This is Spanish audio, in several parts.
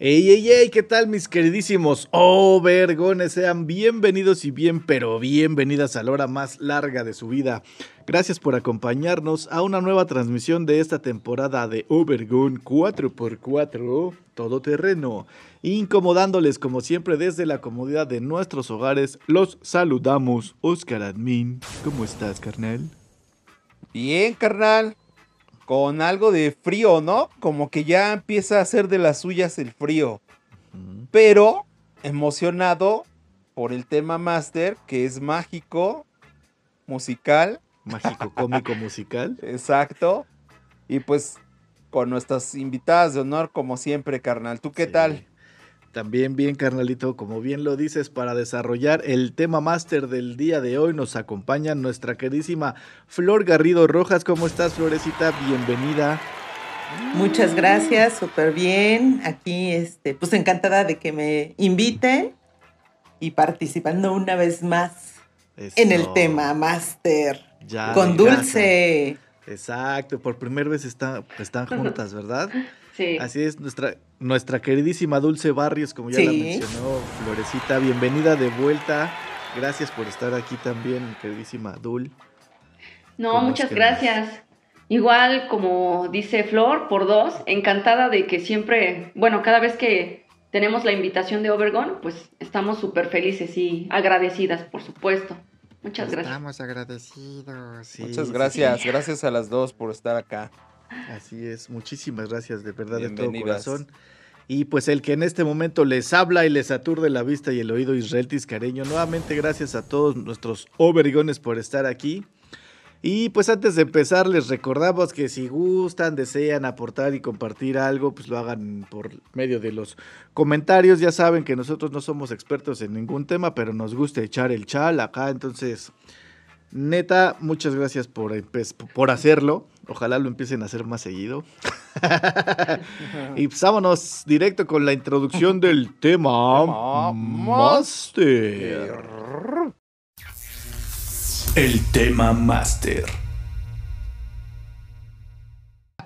Ey, ey, ey, ¿qué tal mis queridísimos Overgones? Sean bienvenidos y bien, pero bienvenidas a la hora más larga de su vida. Gracias por acompañarnos a una nueva transmisión de esta temporada de Overgon 4x4 Todoterreno. Incomodándoles como siempre desde la comodidad de nuestros hogares, los saludamos. Oscar Admin, ¿cómo estás, carnal? Bien, carnal con algo de frío, ¿no? Como que ya empieza a hacer de las suyas el frío. Pero emocionado por el tema máster, que es mágico, musical. Mágico, cómico, musical. Exacto. Y pues con nuestras invitadas de honor, como siempre, carnal. ¿Tú qué tal? También bien, carnalito, como bien lo dices, para desarrollar el tema máster del día de hoy nos acompaña nuestra queridísima Flor Garrido Rojas. ¿Cómo estás, Florecita? Bienvenida. Muchas gracias, súper bien. Aquí, este, pues encantada de que me inviten y participando una vez más en el tema máster. con Dulce. Exacto, por primera vez están juntas, ¿verdad? Sí. Así es, nuestra, nuestra queridísima Dulce Barrios, como ya la mencionó Florecita, bienvenida de vuelta. Gracias por estar aquí también, queridísima Dul. No, muchas gracias. Igual, como dice Flor, por dos, encantada de que siempre, bueno, cada vez que tenemos la invitación de Overgon, pues estamos súper felices y agradecidas, por supuesto. Muchas gracias. Estamos agradecidos. Muchas gracias, gracias a las dos por estar acá. Así es, muchísimas gracias de verdad de todo corazón. Y pues el que en este momento les habla y les aturde la vista y el oído Israel Tiscareño. Nuevamente gracias a todos nuestros obrigones por estar aquí. Y pues antes de empezar les recordamos que si gustan, desean aportar y compartir algo, pues lo hagan por medio de los comentarios. Ya saben que nosotros no somos expertos en ningún tema, pero nos gusta echar el chal acá. Entonces, neta, muchas gracias por, por hacerlo. Ojalá lo empiecen a hacer más seguido. y pues vámonos directo con la introducción del tema Master. El tema Master.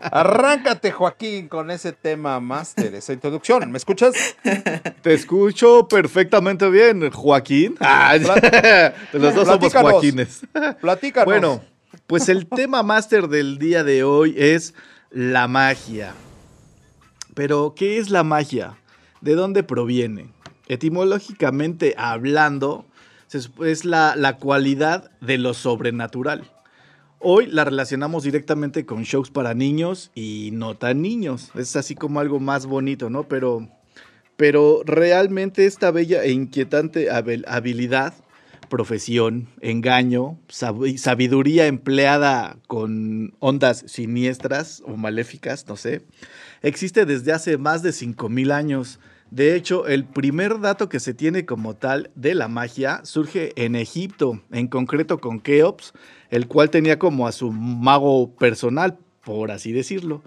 Arráncate, Joaquín, con ese tema Master, esa introducción. ¿Me escuchas? Te escucho perfectamente bien, Joaquín. Ah, los dos somos Joaquines. Platícanos. Bueno, pues el tema máster del día de hoy es la magia. Pero, ¿qué es la magia? ¿De dónde proviene? Etimológicamente hablando, es la, la cualidad de lo sobrenatural. Hoy la relacionamos directamente con shows para niños y no tan niños. Es así como algo más bonito, ¿no? Pero, pero realmente esta bella e inquietante habilidad profesión, engaño, sabiduría empleada con ondas siniestras o maléficas, no sé, existe desde hace más de 5.000 años. De hecho, el primer dato que se tiene como tal de la magia surge en Egipto, en concreto con Keops, el cual tenía como a su mago personal, por así decirlo.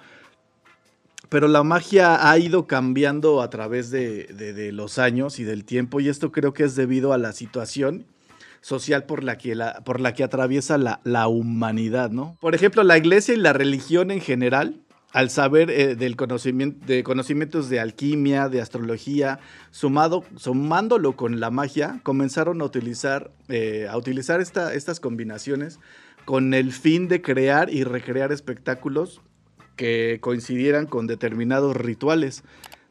Pero la magia ha ido cambiando a través de, los años y del tiempo y esto creo que es debido a la situación social por la que, la, por la que atraviesa la, la, humanidad, ¿no? Por ejemplo, la iglesia y la religión en general, al saber eh, del conocimiento, de conocimientos de alquimia, de astrología, sumado, sumándolo con la magia, comenzaron a utilizar, eh, a utilizar esta, estas combinaciones con el fin de crear y recrear espectáculos que coincidieran con determinados rituales.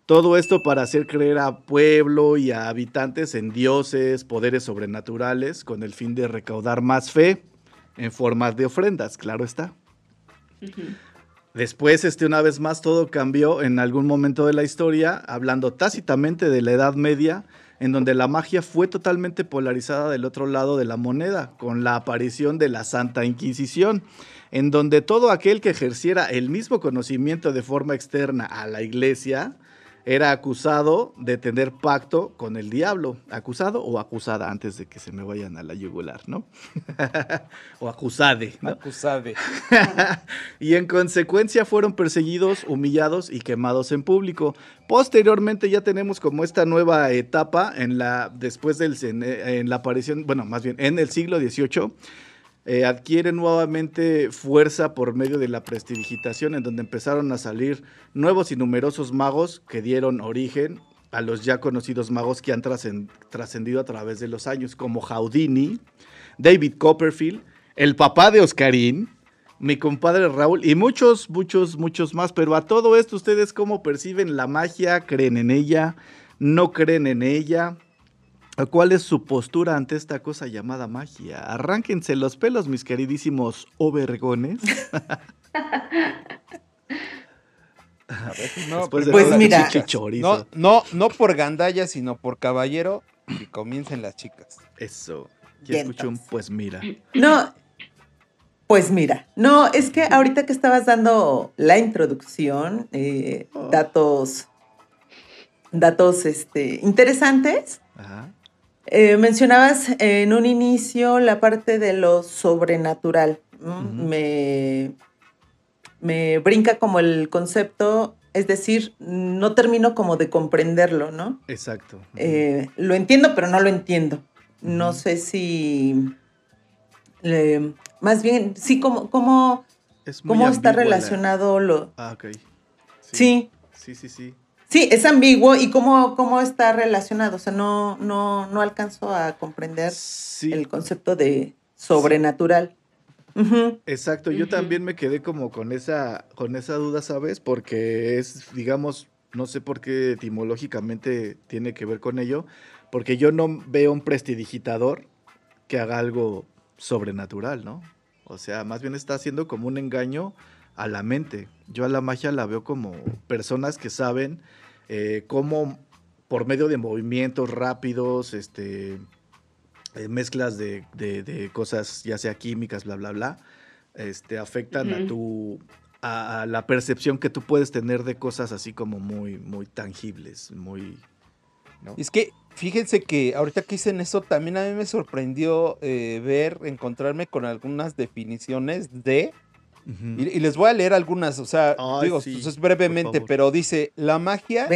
Todo esto para hacer creer a pueblo y a habitantes en dioses, poderes sobrenaturales, con el fin de recaudar más fe en formas de ofrendas, claro está. Después, este, una vez más, todo cambió en algún momento de la historia, hablando tácitamente de la Edad Media, en donde la magia fue totalmente polarizada del otro lado de la moneda, con la aparición de la Santa Inquisición, en donde todo aquel que ejerciera el mismo conocimiento de forma externa a la iglesia, era acusado de tener pacto con el diablo. Acusado o acusada, antes de que se me vayan a la yugular, ¿no? o acusade. ¿no? Acusade. y en consecuencia fueron perseguidos, humillados y quemados en público. Posteriormente ya tenemos como esta nueva etapa en la, después del, en, en la aparición, bueno, más bien en el siglo XVIII eh, adquiere nuevamente fuerza por medio de la prestidigitación, en donde empezaron a salir nuevos y numerosos magos que dieron origen a los ya conocidos magos que han trascendido a través de los años, como Houdini, David Copperfield, el papá de Oscarín, mi compadre Raúl y muchos, muchos, muchos más. Pero a todo esto, ¿ustedes cómo perciben la magia? ¿Creen en ella? ¿No creen en ella? ¿Cuál es su postura ante esta cosa llamada magia? Arránquense los pelos, mis queridísimos overgones. no, pues mira, no, no, no por gandalla, sino por caballero, y comiencen las chicas. Eso. Ya escuché un pues mira. No, pues mira, no, es que ahorita que estabas dando la introducción, eh, oh. datos, datos este, interesantes. Ajá. Eh, mencionabas en un inicio la parte de lo sobrenatural. me, me brinca como el concepto, es decir, no termino como de comprenderlo, ¿no? Exacto. Eh, lo entiendo, pero no lo entiendo. No sé si... más bien, sí, como, como, cómo está relacionado lo... Ah, ok. Sí. Sí, sí, sí. Sí, es ambiguo y cómo, cómo está relacionado. O sea, no, no, no alcanzo a comprender el concepto de sobrenatural. Exacto, yo también me quedé como con esa, con esa duda, ¿sabes? Porque es, digamos, no sé por qué etimológicamente tiene que ver con ello, porque yo no veo un prestidigitador que haga algo sobrenatural, ¿no? O sea, más bien está haciendo como un engaño a la mente. Yo a la magia la veo como personas que saben eh, cómo por medio de movimientos rápidos, este, eh, mezclas de, cosas, ya sea químicas, bla, bla, bla, este, afectan a tu a, la percepción que tú puedes tener de cosas así como muy, muy tangibles, muy... Es que fíjense que ahorita que dicen eso, también a mí me sorprendió eh, ver, encontrarme con algunas definiciones de y, les voy a leer algunas, o sea, digo, pues, brevemente, pero dice, la magia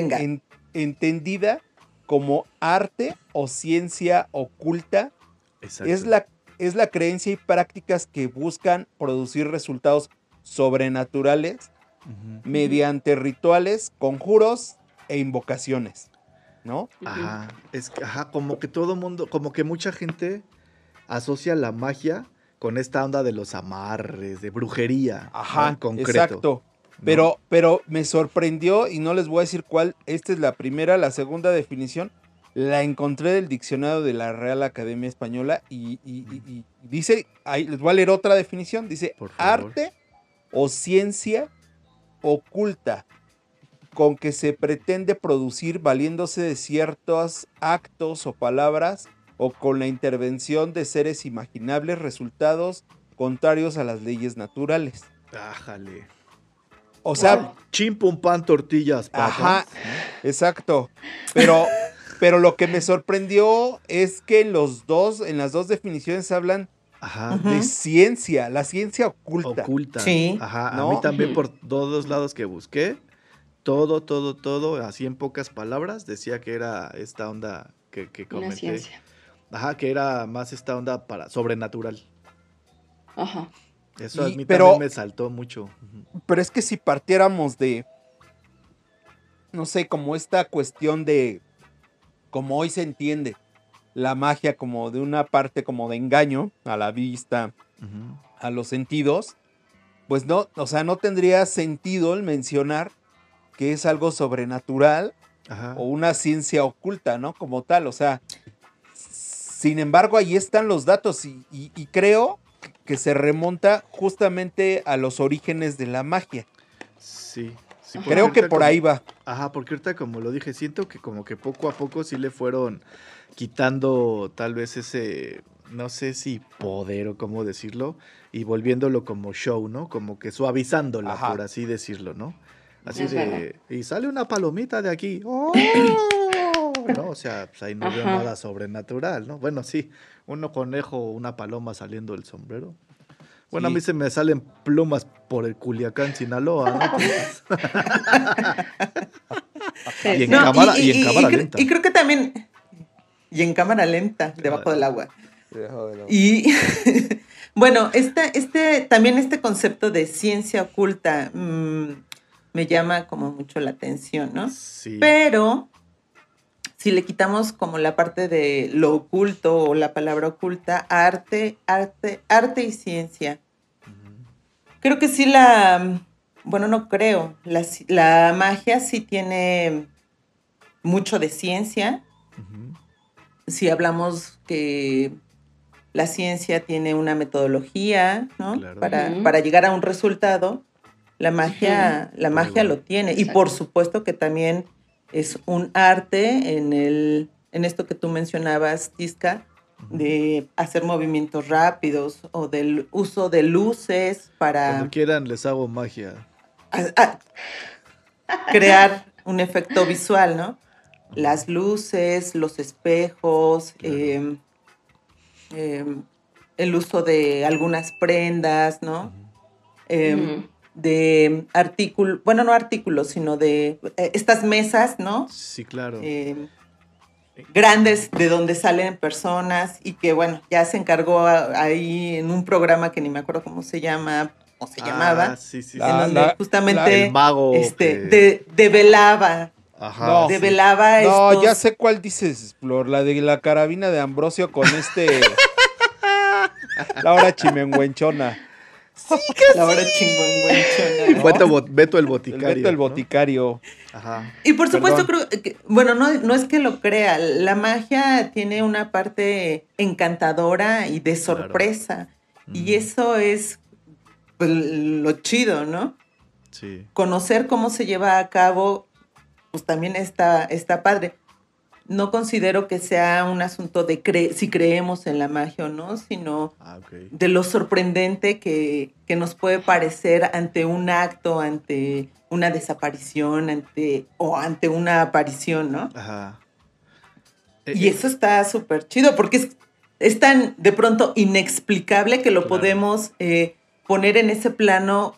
entendida como arte o ciencia oculta es la, es la creencia y prácticas que buscan producir resultados sobrenaturales mediante rituales, conjuros e invocaciones, ¿no? Ajá, es, ajá, como que todo mundo, como que mucha gente asocia la magia con esta onda de los amarres, de brujería. Ajá, en concreto. Exacto. Pero, pero me sorprendió y no les voy a decir cuál. Esta es la primera, la segunda definición. La encontré del diccionario de la Real Academia Española y, dice, ahí les voy a leer otra definición. Dice, arte o ciencia oculta con que se pretende producir valiéndose de ciertos actos o palabras o con la intervención de seres imaginables resultados contrarios a las leyes naturales. Ájale. O sea, chimpum pan tortillas, Ajá, exacto. Pero pero lo que me sorprendió es que en los dos en las dos definiciones hablan de ciencia, la ciencia oculta. Oculta. Sí. Ajá, a mí también por todos lados que busqué, todo, todo, todo, así en pocas palabras, decía que era esta onda que, que comenté. Una ciencia. Ajá, que era más esta onda para sobrenatural. Ajá. Eso a mí también me saltó mucho. Pero es que si partiéramos de, no sé, como esta cuestión de, como hoy se entiende, la magia como de una parte como de engaño a la vista, a los sentidos, pues no, o sea, no tendría sentido el mencionar que es algo sobrenatural o una ciencia oculta, ¿no? Como tal, o sea, sin embargo, ahí están los datos y, creo que se remonta justamente a los orígenes de la magia. Sí, Creo que por ahí va. Ajá, porque ahorita como lo dije, siento que como que poco a poco sí le fueron quitando tal vez ese, no sé si poder o cómo decirlo, y volviéndolo como show, ¿no? Como que suavizándola, por así decirlo, ¿no? Así de, y sale una palomita de aquí. ¡Oh! ¿no? O sea, pues ahí no veo nada sobrenatural, ¿no? Bueno, sí, uno conejo o una paloma saliendo del sombrero. Bueno, a mí se me salen plumas por el Culiacán, Sinaloa. ¿no? y en, cámara, y, en cámara lenta. Y creo que también. Y en cámara lenta, debajo del agua. Debajo del agua. Y bueno, este, este, también este concepto de ciencia oculta mm, me llama como mucho la atención, ¿no? Sí. Pero si le quitamos como la parte de lo oculto o la palabra oculta, arte, arte, arte y ciencia. Creo que sí la, bueno, no creo, la, magia sí tiene mucho de ciencia. Si hablamos que la ciencia tiene una metodología, ¿no? Para, para, llegar a un resultado, la magia, la magia lo tiene. Y por supuesto que también es un arte en, el, en esto que tú mencionabas, Tisca, de hacer movimientos rápidos o del uso de luces para... Cuando quieran les hago magia. crear un efecto visual, ¿no? Las luces, los espejos, em, em, el uso de algunas prendas, ¿no? De artículos, bueno, no artículos, sino de eh, estas mesas, ¿no? Sí, claro. Eh, grandes de donde salen personas y que, bueno, ya se encargó ahí en un programa que ni me acuerdo cómo se llama o se ah, llamaba, sí, sí, en donde justamente mago este, develaba Ajá. No, develaba No, ya sé cuál dices, Flor, la de la carabina de Ambrosio con este... Laura Chimenguenchona. Sí, que la hora chingón, Beto, Beto, el boticario. Beto el boticario. Ajá. Y por supuesto, creo que, bueno, no, no es que lo crea. La magia tiene una parte encantadora y de sorpresa. Y eso es pues, lo chido, ¿no? Sí. Conocer cómo se lleva a cabo, pues también está, está padre no considero que sea un asunto de si creemos en la magia o no, sino ah, de lo sorprendente que, nos puede parecer ante un acto, ante una desaparición, ante o ante una aparición, ¿no? Ajá. y eh, eso está súper chido porque es, tan de pronto inexplicable que lo podemos eh, poner en ese plano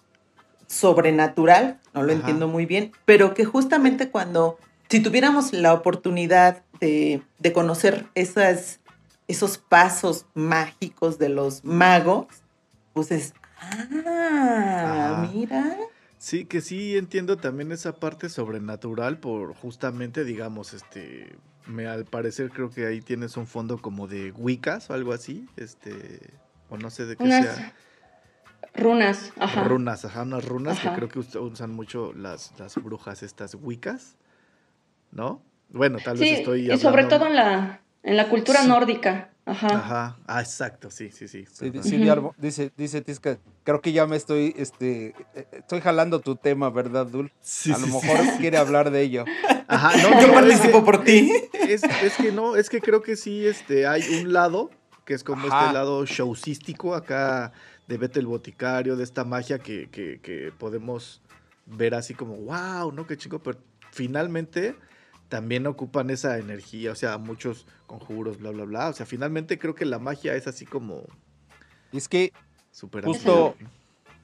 sobrenatural, no lo entiendo muy bien, pero que justamente cuando si tuviéramos la oportunidad de, conocer esas, esos pasos mágicos de los magos, pues es, ah, mira. Sí, que sí entiendo también esa parte sobrenatural por justamente, digamos, este, me al parecer creo que ahí tienes un fondo como de Wiccas o algo así, este, o no sé de qué sea. Runas, ajá. Runas, ajá, unas runas que creo que usan mucho las, las brujas estas Wiccas. ¿No? Bueno, tal vez estoy hablando... Y sobre todo en la, en la cultura nórdica. Ajá. Ajá. Ah, exacto, sí, sí, sí. Sí, dice, dice Tisca, creo que ya me estoy, este, eh, estoy jalando tu tema, ¿verdad, Dul? Sí, A lo mejor quiere hablar de ello. Ajá, no, yo participo por ti. Es, que no, es que creo que sí, este, hay un lado, que es como este lado showcístico acá de Vete el Boticario, de esta magia que, que, que podemos ver así como, wow, ¿no? Qué chico, pero finalmente también ocupan esa energía, o sea, muchos conjuros, bla, bla, bla. O sea, finalmente creo que la magia es así como... es que justo,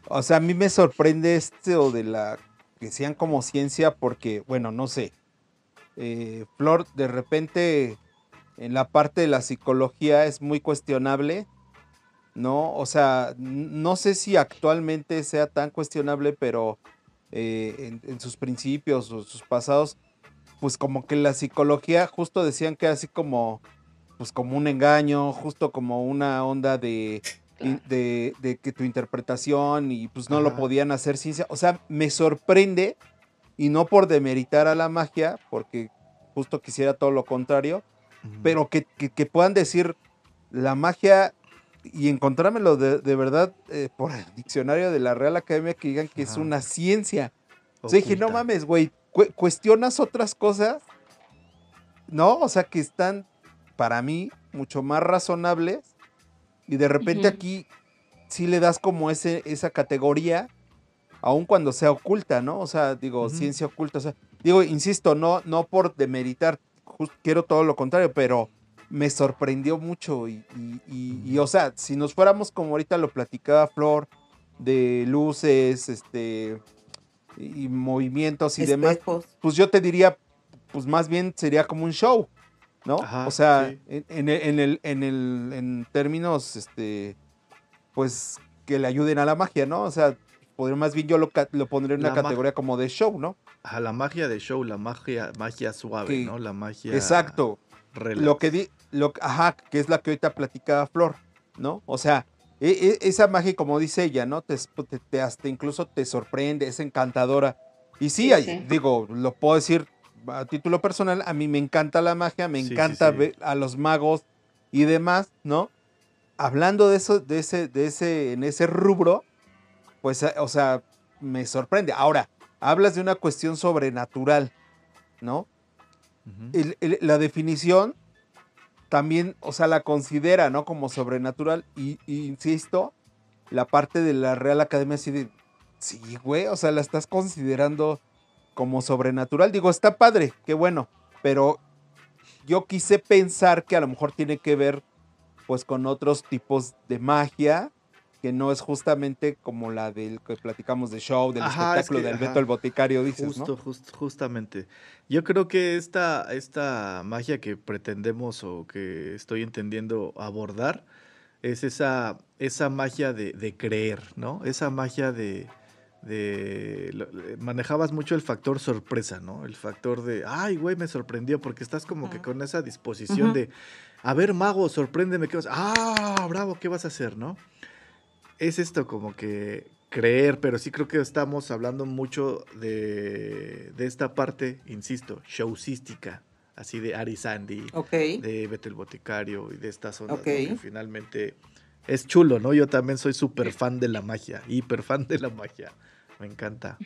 o sea, a mí me sorprende esto de la que sean como ciencia porque, bueno, no sé, eh, Flor, de repente en la parte de la psicología es muy cuestionable, ¿no? O sea, no sé si actualmente sea tan cuestionable, pero eh, en, en, sus principios o sus pasados pues como que la psicología justo decían que así como, pues como un engaño, justo como una onda de, de, que tu interpretación y pues no lo podían hacer ciencia. O sea, me sorprende y no por demeritar a la magia, porque justo quisiera todo lo contrario, pero que, puedan decir la magia y encontrármelo de, de verdad eh, por el diccionario de la Real Academia que digan que es una ciencia. O sea, dije, no mames, güey, cuestionas otras cosas, ¿no? O sea, que están, para mí, mucho más razonables. Y de repente aquí sí le das como ese, esa categoría, aun cuando sea oculta, ¿no? O sea, digo, ciencia oculta. O sea, digo, insisto, no, no por demeritar, quiero todo lo contrario, pero me sorprendió mucho. Y, y, o sea, si nos fuéramos como ahorita lo platicaba Flor, de luces, este, y movimientos y demás, pues yo te diría, pues más bien sería como un show, ¿no? o sea, en, el, en el, en términos, este, pues que le ayuden a la magia, ¿no? O sea, podría, más bien yo lo, lo pondré en una categoría como de show, ¿no? A la magia de show, la magia, magia suave, ¿no? La magia. Exacto. Lo que di, lo, ajá, que es la que ahorita platicaba Flor, ¿no? O sea, e, e, esa magia, como dice ella, ¿no? Te, te, hasta incluso te sorprende, es encantadora. Y sí, digo, lo puedo decir a título personal, a mí me encanta la magia, me encanta ver a los magos y demás, ¿no? Hablando de eso, de ese, de ese, en ese rubro, pues, o sea, me sorprende. Ahora, hablas de una cuestión sobrenatural, ¿no? la definición también, o sea, la considera, ¿no? Como sobrenatural. Y, insisto, la parte de la Real Academia así de, sí, güey, o sea, la estás considerando como sobrenatural. Digo, está padre, qué bueno, pero yo quise pensar que a lo mejor tiene que ver pues con otros tipos de magia que no es justamente como la del que platicamos de show, del espectáculo del Beto el Boticario, dices, Justo, justamente. Yo creo que esta, esta magia que pretendemos o que estoy entendiendo abordar es esa, esa magia de, creer, ¿no? Esa magia de, de manejabas mucho el factor sorpresa, ¿no? El factor de, ay, güey, me sorprendió, porque estás como que con esa disposición de, a ver, mago, sorpréndeme, ¿qué vas? Ah, bravo, ¿qué vas a hacer, no? Es esto como que creer, pero sí creo que estamos hablando mucho de, esta parte, insisto, showcística, así de Ari Sandy, de Betel Boticario y de esta zona, que finalmente es chulo, ¿no? Yo también soy súper fan de la magia, hiper fan de la magia, me encanta.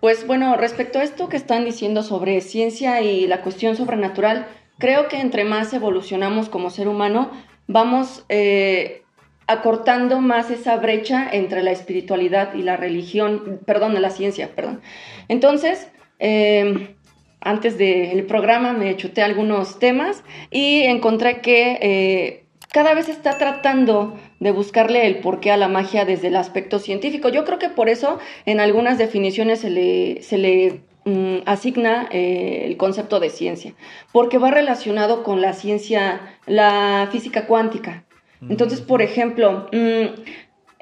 Pues bueno, respecto a esto que están diciendo sobre ciencia y la cuestión sobrenatural, creo que entre más evolucionamos como ser humano, vamos... Eh, acortando más esa brecha entre la espiritualidad y la religión, perdón, la ciencia, perdón. Entonces, em, antes del programa me chuté algunos temas y encontré que eh, cada vez está tratando de buscarle el porqué a la magia desde el aspecto científico. Yo creo que por eso en algunas definiciones se le, mm, asigna eh, el concepto de ciencia, porque va relacionado con la ciencia, la física cuántica. Entonces, por ejemplo, mm,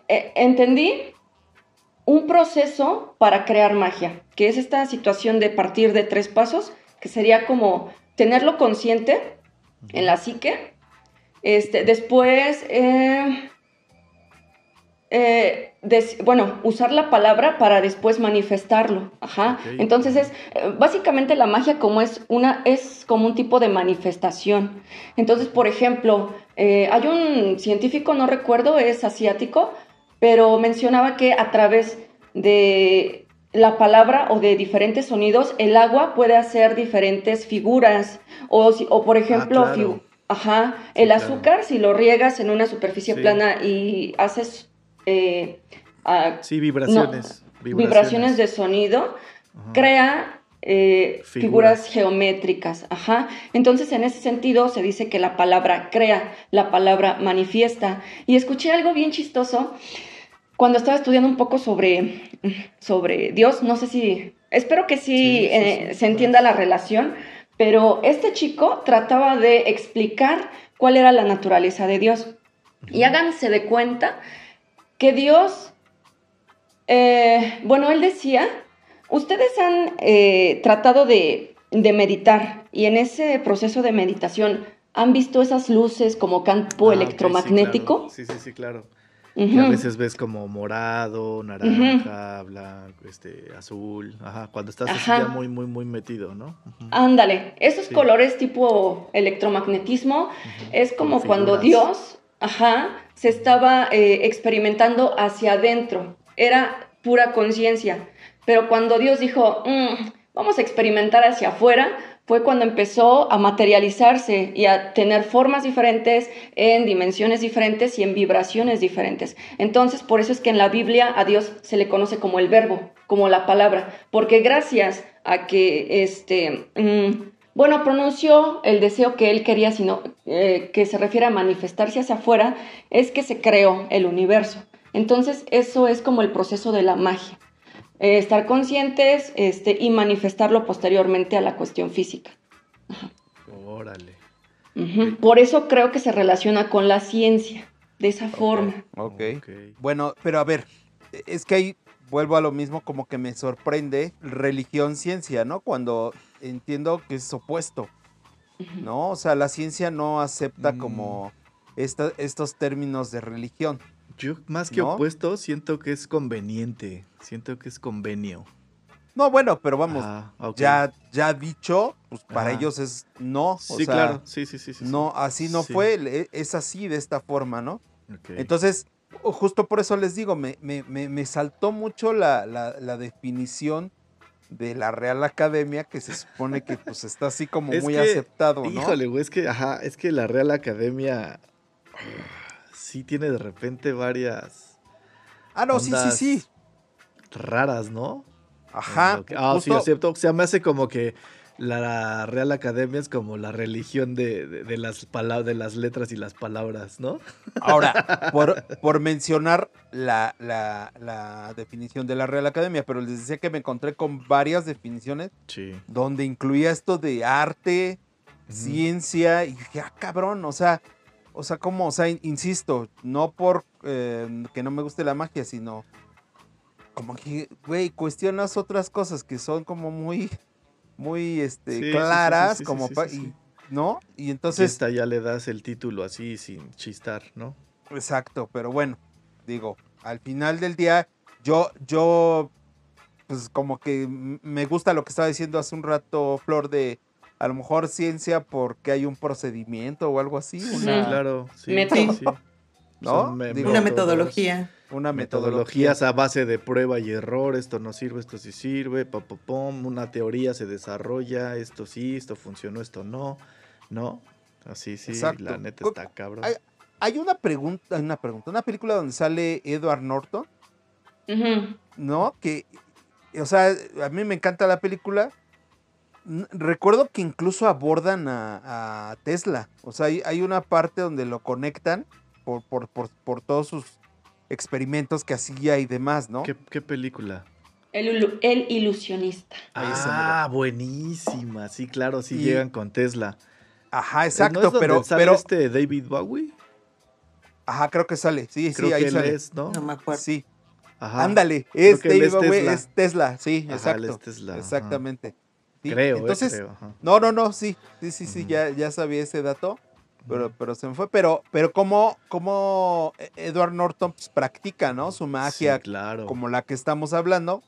eh, entendí un proceso para crear magia, que es esta situación de partir de tres pasos, que sería como tenerlo consciente en la psique, este, después eh, eh, bueno, usar la palabra para después manifestarlo. Ajá. Entonces es básicamente la magia como es una es como un tipo de manifestación. Entonces, por ejemplo, eh, hay un científico, no recuerdo, es asiático, pero mencionaba que a través de la palabra o de diferentes sonidos, el agua puede hacer diferentes figuras. O, o por ah, ejemplo, ajá, el azúcar, si lo riegas en una superficie plana y haces eh, sí, vibraciones, vibraciones, de sonido, crea eh, figuras. geométricas. Ajá. Entonces, en ese sentido, se dice que la palabra crea, la palabra manifiesta. Y escuché algo bien chistoso cuando estaba estudiando un poco sobre, sobre Dios. No sé si, espero que sí, eh, se entienda la relación, pero este chico trataba de explicar cuál era la naturaleza de Dios. Y háganse de cuenta que Dios, eh, bueno, él decía, ustedes han eh, tratado de, meditar y en ese proceso de meditación han visto esas luces como campo ah, electromagnético. sí, sí, sí, claro. a veces ves como morado, naranja, blanco, este, azul, ajá, cuando estás así ya muy, muy, muy metido, ¿no? Ándale, esos colores tipo electromagnetismo es como cuando Dios, ajá, se estaba eh, experimentando hacia adentro, era pura conciencia. Pero cuando Dios dijo, mm, vamos a experimentar hacia afuera, fue cuando empezó a materializarse y a tener formas diferentes, en dimensiones diferentes y en vibraciones diferentes. Entonces, por eso es que en la Biblia a Dios se le conoce como el verbo, como la palabra, porque gracias a que este... Mm, bueno, pronunció el deseo que él quería, sino eh, que se refiere a manifestarse hacia afuera, es que se creó el universo. Entonces, eso es como el proceso de la magia. Eh, estar conscientes este, y manifestarlo posteriormente a la cuestión física. Órale. Por eso creo que se relaciona con la ciencia, de esa forma. ok. Bueno, pero a ver, es que ahí vuelvo a lo mismo, como que me sorprende religión-ciencia, ¿no? Cuando entiendo que es opuesto, ¿no? O sea, la ciencia no acepta como mm. estos términos de religión. Yo más que opuesto, siento que es conveniente, siento que es convenio. No, bueno, pero vamos, ya, ya dicho, pues para ellos es no. sí, claro, sí, sí, sí, No, así no fue, es así, de esta forma, ¿no? Entonces, justo por eso les digo, me, me, me, saltó mucho la, la, definición de la Real Academia, que se supone que pues está así como muy aceptado, ¿no? Híjole, güey, es que, ajá, es que la Real Academia sí tiene de repente varias. Ah, no, sí, sí, sí. Raras, ¿no? Ajá. ah, sí, es cierto. O sea, me hace como que la Real Academia es como la religión de, las palabras, de las letras y las palabras, ¿no? Ahora, por, mencionar la, la, definición de la Real Academia, pero les decía que me encontré con varias definiciones donde incluía esto de arte, ciencia, y dije, ah, cabrón, o sea, o sea, como, o sea, insisto, no por eh, que no me guste la magia, sino como que, güey, cuestionas otras cosas que son como muy, muy, este, claras, como, ¿no? Y entonces... esta ya le das el título así, sin chistar, ¿no? Exacto, pero bueno, digo, al final del día, yo, yo, pues como que me gusta lo que estaba diciendo hace un rato Flor de a lo mejor ciencia porque hay un procedimiento o algo así. Una, claro, sí, ¿No? una metodología. Una metodología a base de prueba y error, esto no sirve, esto sí sirve, pom, pom, una teoría se desarrolla, esto sí, esto funcionó, esto no, ¿no? Así sí, la neta está cabrón. Hay, una pregunta, una pregunta, una película donde sale Edward Norton, ¿no? Que, o sea, a mí me encanta la película, Recuerdo que incluso abordan a, Tesla. O sea, hay, una parte donde lo conectan por, por, todos sus experimentos que hacía y demás, ¿no? ¿Qué, película? El, el, ilusionista. Ah, buenísima. Sí, claro, sí llegan con Tesla. Ajá, exacto, pero, pero este David Bowie. Ajá, creo que sale. Sí, sí, ahí sale. ¿no? No me acuerdo. Sí. Ajá. Ándale, es David Bowie, es Tesla, sí, exacto. Exactamente. Creo, eh, Entonces, no, no, no, sí, sí, sí, sí, ya, ya sabía ese dato, pero, pero se me fue. Pero, pero como, como Edward Norton pues, practica, ¿no? Su magia, claro. como la que estamos hablando.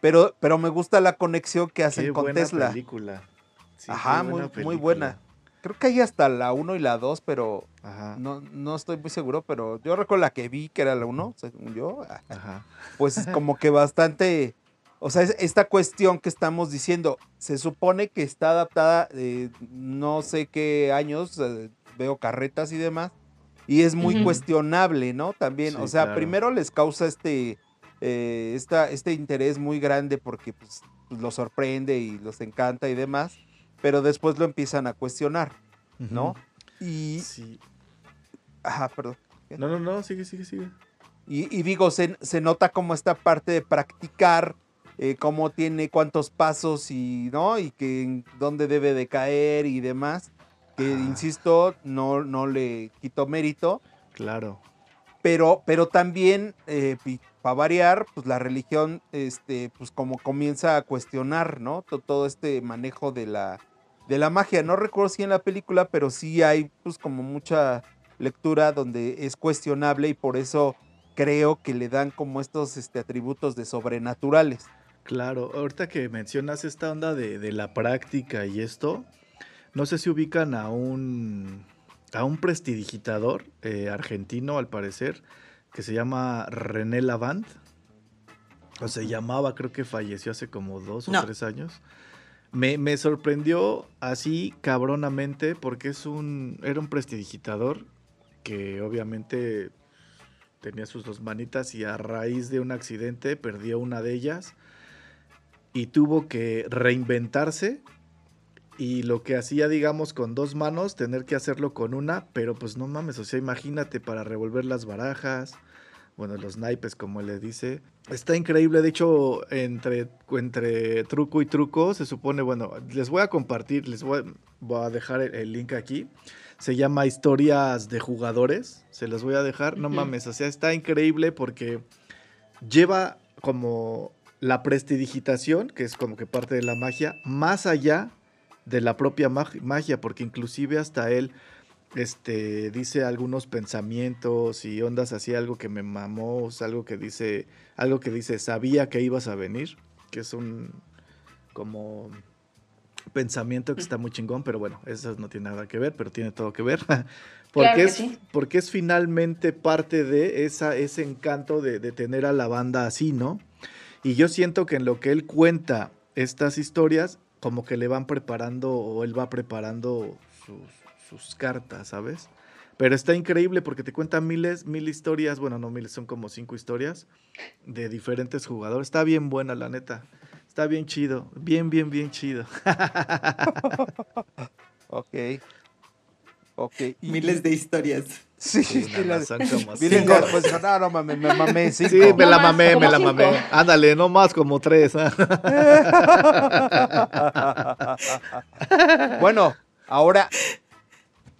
Pero, pero me gusta la conexión que hacen con buena Tesla. película. Ajá, muy, muy buena. Creo que hay hasta la 1 y la 2, pero No, no estoy muy seguro, pero yo recuerdo la que vi, que era la 1, según yo. Ajá. Pues como que bastante o sea, esta cuestión que estamos diciendo, se supone que está adaptada de no sé qué años, veo carretas y demás, y es muy cuestionable, ¿no? También, o sea, primero les causa este, eh, este interés muy grande porque pues, los sorprende y los encanta y demás, pero después lo empiezan a cuestionar, ¿no? Y... Sí. Ajá, perdón. No, no, no, sigue, sigue, sigue. Y, digo, se, se, nota como esta parte de practicar eh, cómo tiene cuántos pasos y, ¿no? Y que dónde debe de caer y demás. Que, insisto, no, no le quito mérito. Claro. Pero, pero también, eh, para variar, pues la religión, este, pues como comienza a cuestionar, ¿no? Todo, este manejo de la, de la magia. No recuerdo si en la película, pero sí hay, pues como mucha lectura donde es cuestionable y por eso creo que le dan como estos este, atributos de sobrenaturales. Claro, ahorita que mencionas esta onda de, la práctica y esto, no sé si ubican a un, a un prestidigitador eh, argentino, al parecer, que se llama René Lavant. O se llamaba, creo que falleció hace como dos o tres años. Me, me, sorprendió así cabronamente porque es un, era un prestidigitador que obviamente tenía sus dos manitas y a raíz de un accidente perdió una de ellas y tuvo que reinventarse y lo que hacía, digamos, con dos manos, tener que hacerlo con una, pero pues no mames, o sea, imagínate para revolver las barajas, bueno, los naipes, como le dice. Está increíble, de hecho, entre, entre truco y truco, se supone, bueno, les voy a compartir, les voy, a dejar el, link aquí. Se llama Historias de Jugadores, se los voy a dejar, no mames, o sea, está increíble porque lleva como la prestidigitación, que es como que parte de la magia, más allá de la propia magia, porque inclusive hasta él este, dice algunos pensamientos y ondas así, algo que me mamó, algo que dice, algo que dice, sabía que ibas a venir, que es un como pensamiento que está muy chingón, pero bueno, eso no tiene nada que ver, pero tiene todo que ver. porque, es, porque es finalmente parte de esa, ese encanto de, de tener a la banda así, ¿no? Y yo siento que en lo que él cuenta estas historias como que le van preparando o él va preparando sus, cartas, ¿sabes? Pero está increíble porque te cuenta miles, mil historias, bueno, no miles, son como cinco historias de diferentes jugadores. Está bien buena, la neta. Está bien chido, bien, bien, bien chido. ok. Ok. Miles de historias. Sí, sí, las, son como cinco. pues no, no mames, me mamé cinco. Sí, me la mamé, me la mamé. Ándale, no más como tres. ¿eh? bueno, ahora,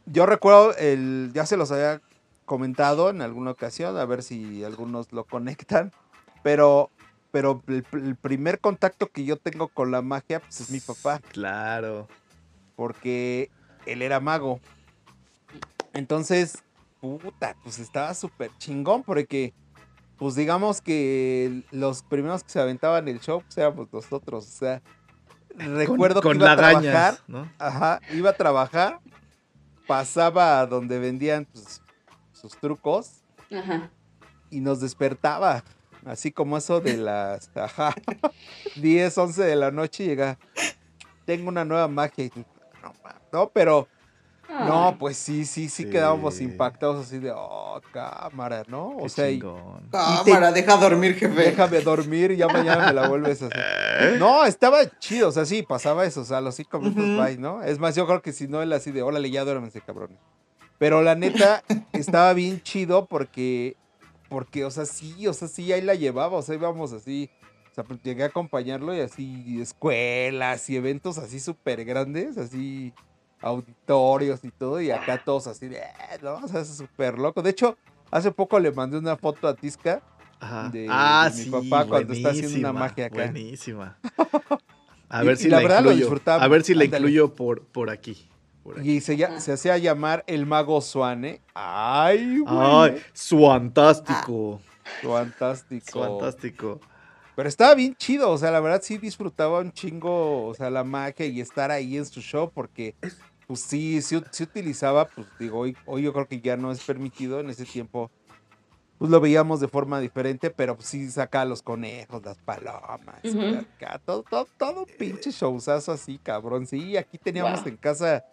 yo recuerdo, el, ya se los había comentado en alguna ocasión, a ver si algunos lo conectan, pero, pero el, el primer contacto que yo tengo con la magia, pues es mi papá. Claro. Porque él era mago. Entonces, puta, pues estaba súper chingón porque, pues digamos que los primeros que se aventaban el show, pues éramos nosotros, o sea, recuerdo que iba a trabajar, ¿no? ajá, iba a trabajar, pasaba a donde vendían pues, sus trucos ajá. y nos despertaba, así como eso de las, ajá, 10, 11 de la noche llega, tengo una nueva magia y no, no, pero no, pues sí, sí, sí, quedábamos impactados así de, oh, cámara, ¿no? O sea, cámara, deja dormir, jefe. Déjame dormir y ya mañana me la vuelves a hacer. No, estaba chido, o sea, sí, pasaba eso, o sea, los cinco minutos, bye, ¿no? Es más, yo creo que si no, él así de, órale, ya duérmense, cabrón. Pero la neta, estaba bien chido porque, porque, o sea, sí, o sea, sí, ahí la llevaba, o sea, íbamos así, o sea, pues, llegué a acompañarlo y así, escuelas y eventos así súper grandes, así auditorios y todo, y acá todos así de, eh, ¿no? O sea, es súper loco. De hecho, hace poco le mandé una foto a Tisca de, ah, mi papá cuando está haciendo una magia acá. Buenísima. A ver si la, verdad incluyo. A ver si la incluyo por, por aquí. Y se, se, hacía llamar el mago Suane. Ay, güey. Ay, suantástico. Suantástico. Suantástico. Pero estaba bien chido, o sea, la verdad sí disfrutaba un chingo, o sea, la magia y estar ahí en su show, porque pues sí, sí, utilizaba, pues digo, hoy, hoy yo creo que ya no es permitido, en ese tiempo pues lo veíamos de forma diferente, pero pues, sí sacaba los conejos, las palomas, todo, todo, todo un pinche showzazo así, cabrón. Sí, aquí teníamos en casa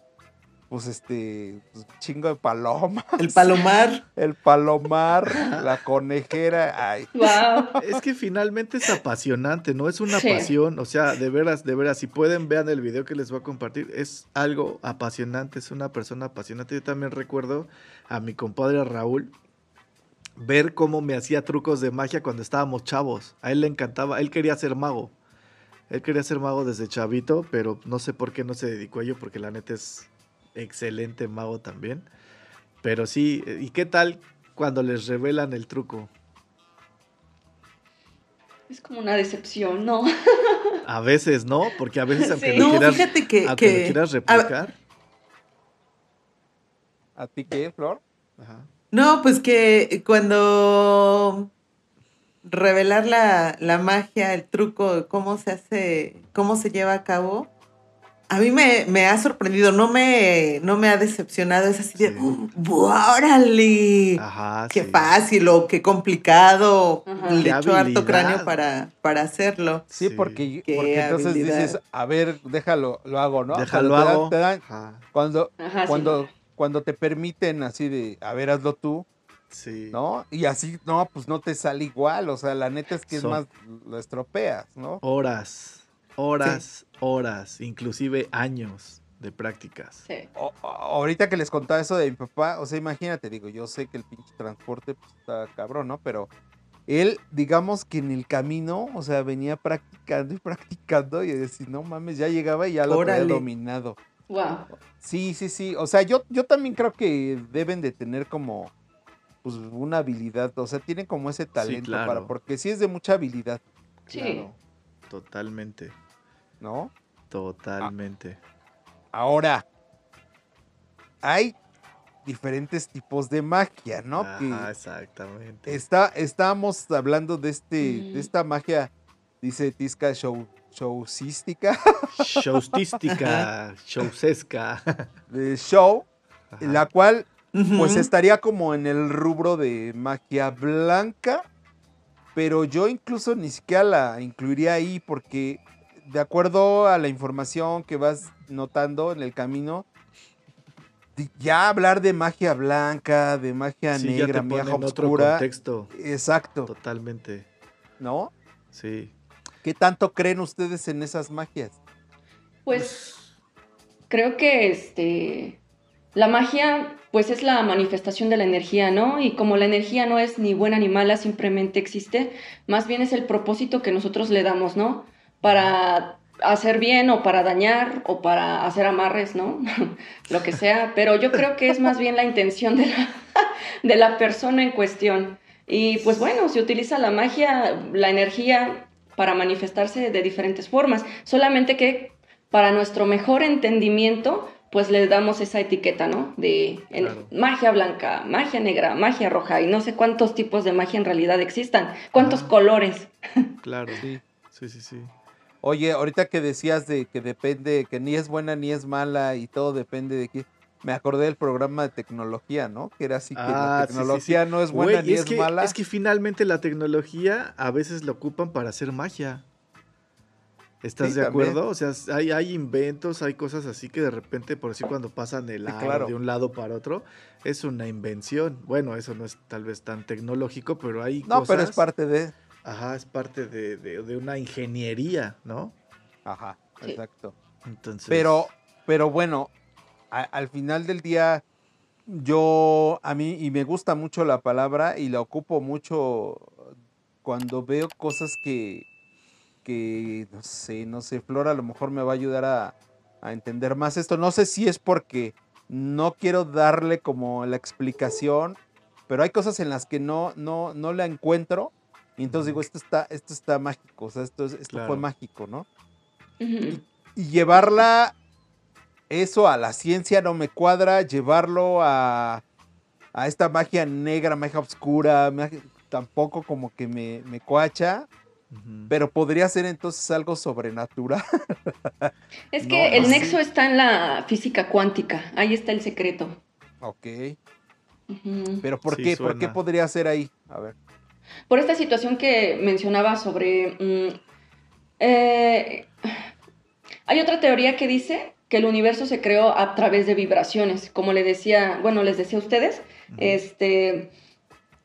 pues este, pues, chingo de palomas. El palomar. El palomar, la conejera. Ay. Wow. Es que finalmente es apasionante, ¿no? Es una pasión, o sea, de veras, de veras, si pueden vean el video que les voy a compartir, es algo apasionante, es una persona apasionante. Yo también recuerdo a mi compadre Raúl ver cómo me hacía trucos de magia cuando estábamos chavos. A él le encantaba, él quería ser mago. Él quería ser mago desde chavito, pero no sé por qué no se dedicó a ello, porque la neta es excelente mago también. Pero sí, ¿y qué tal cuando les revelan el truco? Es como una decepción, ¿no? A veces no, porque a veces aunque, lo, quieras, quieras replicar. A, ti qué, Flor? No, pues que cuando revelar la, la, magia, el truco, cómo se hace, cómo se lleva a cabo, a mí me, ha sorprendido, no me, no me ha decepcionado, es así de, ¡órale! Ajá, qué fácil o qué complicado, le echó harto cráneo para, para hacerlo. Sí, porque, entonces dices, a ver, déjalo, lo hago, ¿no? Déjalo hago. cuando, cuando, cuando te permiten así de, a ver, hazlo tú, Sí. ¿No? Y así, no, pues no te sale igual. O sea, la neta es que es más, lo estropeas, ¿no? Horas horas, horas, inclusive años de prácticas. Sí. ahorita que les contaba eso de mi papá, o sea, imagínate, digo, yo sé que el pinche transporte pues, está cabrón, ¿no? Pero él, digamos que en el camino, o sea, venía practicando y practicando y decir, no mames, ya llegaba y ya lo había dominado. Wow. Sí, sí, sí. O sea, yo, yo también creo que deben de tener como pues una habilidad, o sea, tienen como ese talento para, porque sí es de mucha habilidad. Sí. Totalmente. ¿No? Totalmente. Ahora, hay diferentes tipos de magia, ¿no? Ah, exactamente. Está, estábamos hablando de este, de esta magia, dice Tisca show, showcística. Showstística, showsesca. De show, la cual pues estaría como en el rubro de magia blanca, pero yo incluso ni siquiera la incluiría ahí porque de acuerdo a la información que vas notando en el camino, ya hablar de magia blanca, de magia negra, magia oscura. contexto. Exacto. Totalmente. ¿No? Sí. ¿Qué tanto creen ustedes en esas magias? Pues creo que este la magia pues es la manifestación de la energía, ¿no? Y como la energía no es ni buena ni mala, simplemente existe, más bien es el propósito que nosotros le damos, ¿no? Para hacer bien o para dañar o para hacer amarres, ¿no? Lo que sea, pero yo creo que es más bien la intención de la, de la persona en cuestión. Y pues bueno, se utiliza la magia, la energía para manifestarse de diferentes formas, solamente que para nuestro mejor entendimiento, pues le damos esa etiqueta, ¿no? De magia blanca, magia negra, magia roja y no sé cuántos tipos de magia en realidad existan, cuántos colores. Claro, sí, sí, sí, sí. Oye, ahorita que decías de que depende, que ni es buena ni es mala y todo depende de qué. Me acordé del programa de tecnología, ¿no? Que era así que la ah, tecnología no es buena ni es, mala. Es que finalmente la tecnología a veces la ocupan para hacer magia. ¿Estás de acuerdo? O sea, hay, hay inventos, hay cosas así que de repente, por así cuando pasan el de un lado para otro, es una invención. Bueno, eso no es tal vez tan tecnológico, pero hay no, pero es parte de... Ajá, es parte de, una ingeniería, ¿no? Ajá, exacto. Entonces... Pero, pero bueno, al final del día, yo, a mí, y me gusta mucho la palabra y la ocupo mucho cuando veo cosas que, que, no sé, no sé, Flora a lo mejor me va a ayudar a, a entender más esto. No sé si es porque no quiero darle como la explicación, pero hay cosas en las que no, no, no la encuentro y entonces digo, esto está, esto está mágico, o sea, esto, esto fue mágico, ¿no? y, llevarla, eso a la ciencia no me cuadra, llevarlo a, a esta magia negra, magia oscura, tampoco como que me, me coacha. Pero podría ser entonces algo sobrenatural. Es que el nexo está en la física cuántica, ahí está el secreto. Ok. Pero ¿por qué? ¿Por qué podría ser ahí? A ver por esta situación que mencionaba sobre... Mm, eh, hay otra teoría que dice que el universo se creó a través de vibraciones, como le decía, bueno, les decía a ustedes, este,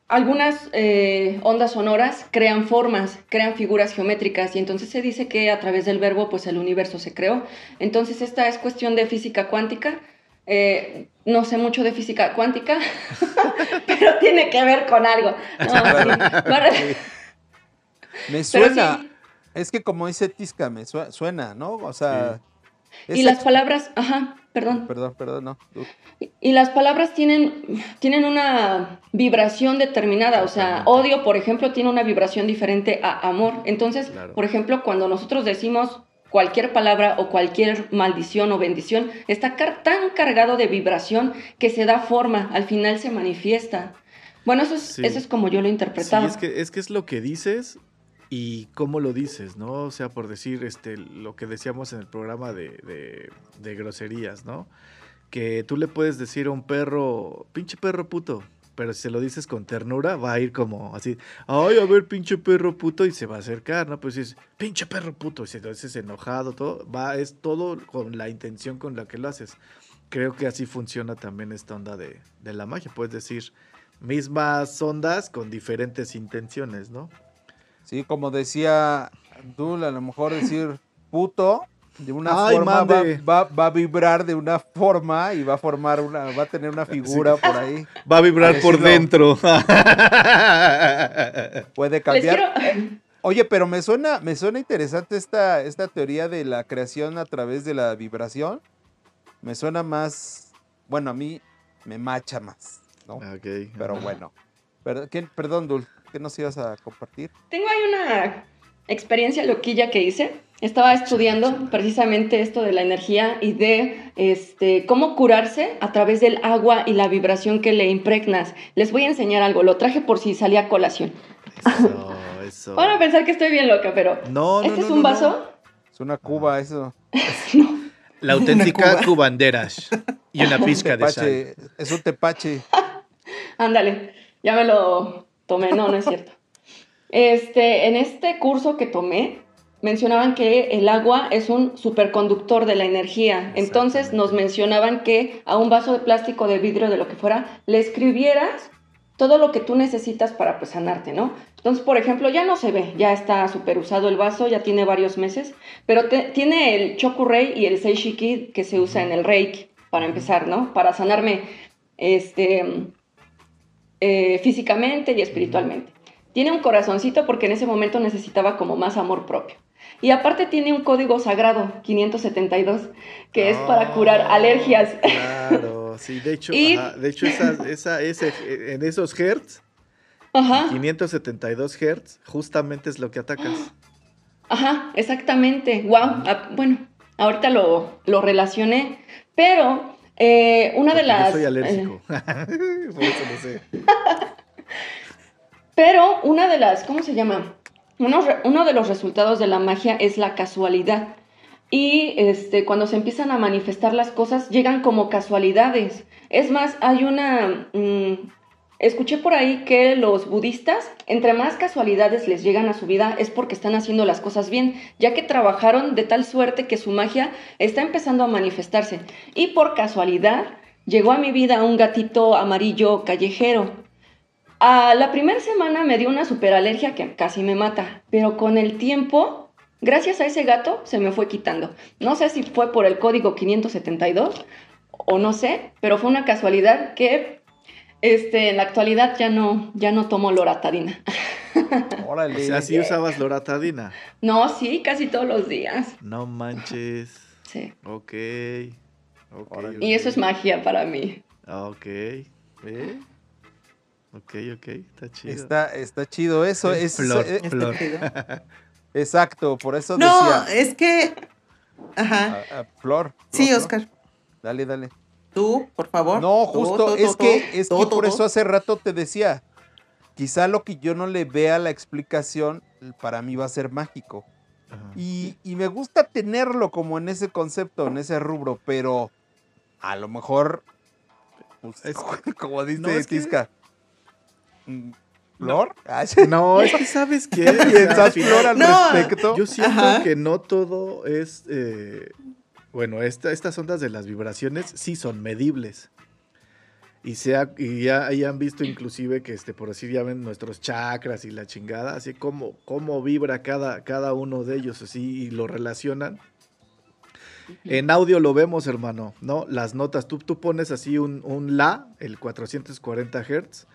algunas eh, ondas sonoras crean formas, crean figuras geométricas y entonces se dice que a través del verbo pues el universo se creó. Entonces esta es cuestión de física cuántica eh, no sé mucho de física cuántica, pero tiene que ver con algo. Me suena. Es que como dice Tisca, me suena, ¿no? O sea. Y las palabras, ajá, perdón. Perdón, perdón, no. Y, las palabras tienen, tienen una vibración determinada. O sea, odio, por ejemplo, tiene una vibración diferente a amor. Entonces, por ejemplo, cuando nosotros decimos cualquier palabra o cualquier maldición o bendición está tan cargado de vibración que se da forma, al final se manifiesta. Bueno, eso es, eso es como yo lo he interpretado. es que, es que es lo que dices, y cómo lo dices, ¿no? O sea, por decir este, lo que decíamos en el programa de, de, groserías, ¿no? Que tú le puedes decir a un perro, pinche perro puto, pero si se lo dices con ternura, va a ir como así, ay, a ver, pinche perro puto, y se va a acercar, ¿no? Pues si es, pinche perro puto, y si lo dices enojado, todo, va, es todo con la intención con la que lo haces. Creo que así funciona también esta onda de, de la magia. Puedes decir mismas ondas con diferentes intenciones, ¿no? Sí, como decía Dul, a lo mejor decir puto de una forma va, a vibrar de una forma y va a formar una, va a tener una figura por ahí. Va a vibrar por dentro. Puede cambiar. Oye, pero me suena, me suena interesante esta, esta teoría de la creación a través de la vibración. Me suena más, bueno, a mí me macha más, ¿no? Pero bueno. Perdón, Dul. ¿Qué nos ibas a compartir? Tengo ahí una experiencia loquilla que hice. Estaba estudiando precisamente esto de la energía y de este, cómo curarse a través del agua y la vibración que le impregnas. Les voy a enseñar algo. Lo traje por si salía a colación. Eso, eso. Van a pensar que estoy bien loca, pero. No, ¿Este es un vaso? Es una cuba, eso. La auténtica cubanderas. Y una pizca de sal. Es un tepache. Ándale, ya me lo tomé, no, no es cierto. Este, en este curso que tomé, mencionaban que el agua es un superconductor de la energía. Entonces nos mencionaban que a un vaso de plástico, de vidrio, de lo que fuera, le escribieras todo lo que tú necesitas para pues, sanarte, ¿no? Entonces, por ejemplo, ya no se ve, ya está super usado el vaso, ya tiene varios meses, pero tiene el Chokurei y el Seishiki que se usa en el Reiki, para empezar, ¿no? Para sanarme este, eh, físicamente y espiritualmente. Tiene un corazoncito porque en ese momento necesitaba como más amor propio. Y aparte tiene un código sagrado, 572, que es para curar ah, alergias. Claro, sí, de hecho, de hecho esa, ese, en esos hertz, 572 hertz, justamente es lo que atacas. Ajá, exactamente. Wow. Ah, bueno, ahorita lo, lo relacioné, pero eh, una de las. soy alérgico. Eh, Por eso no sé. Pero una de las. ¿Cómo se llama? Uno, de los resultados de la magia es la casualidad. Y este, cuando se empiezan a manifestar las cosas, llegan como casualidades. Es más, hay una. Mm, Escuché por ahí que los budistas, entre más casualidades les llegan a su vida, es porque están haciendo las cosas bien, ya que trabajaron de tal suerte que su magia está empezando a manifestarse. Y por casualidad, llegó a mi vida un gatito amarillo callejero. A la primera semana me dio una superalergia que casi me mata, pero con el tiempo, gracias a ese gato, se me fue quitando. No sé si fue por el código 572 o no sé, pero fue una casualidad que este, en la actualidad ya no, ya no tomo loratadina. Órale. O sea, ¿sí usabas loratadina? No, sí, casi todos los días. No manches. Sí. Ok. okay y eso es magia para mí. Ok. ¿Eh? Ok, ok, está chido. Está, está chido eso. Es, flor, flor. Exacto, por eso no, decía. No, es que... Ajá. flor, Sí, Oscar. Dale, dale. Tú, por favor. No, justo, es que, es que por eso hace rato te decía, quizá lo que yo no le vea la explicación, para mí va a ser mágico. Y, me gusta tenerlo como en ese concepto, en ese rubro, pero a lo mejor, pues, es, como dice no, ¿Flor? No, es que sabes que piensas, Flor, al respecto? Yo siento que no todo es eh, bueno, estas ondas de las vibraciones sí son medibles. Y, sea, y ya hayan visto inclusive que, este, por así ya ven nuestros chakras y la chingada, así como cómo vibra cada, cada uno de ellos, así, y lo relacionan. En audio lo vemos, hermano, ¿no? Las notas, tú, tú pones así un, La, el 440 Hz,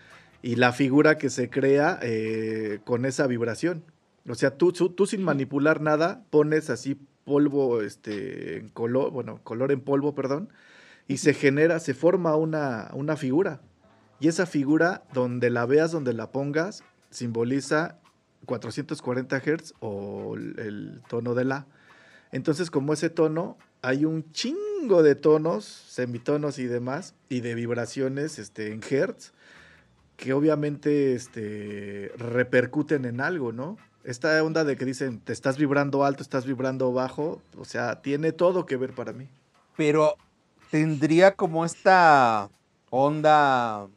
y la figura que se crea eh, con esa vibración. O sea, tú, tú sin manipular nada, pones así polvo, este, en color, bueno, color en polvo, perdón, y se genera, se forma una, una figura. Y esa figura, donde la veas, donde la pongas, simboliza 440 Hz o el, tono de la. Entonces, como ese tono, hay un chingo de tonos, semitonos y demás, y de vibraciones este, en Hertz, que obviamente este, repercuten en algo, ¿no? Esta onda de que dicen, te estás vibrando alto, estás vibrando bajo, o sea, tiene todo que ver para mí. Pero tendría como esta onda,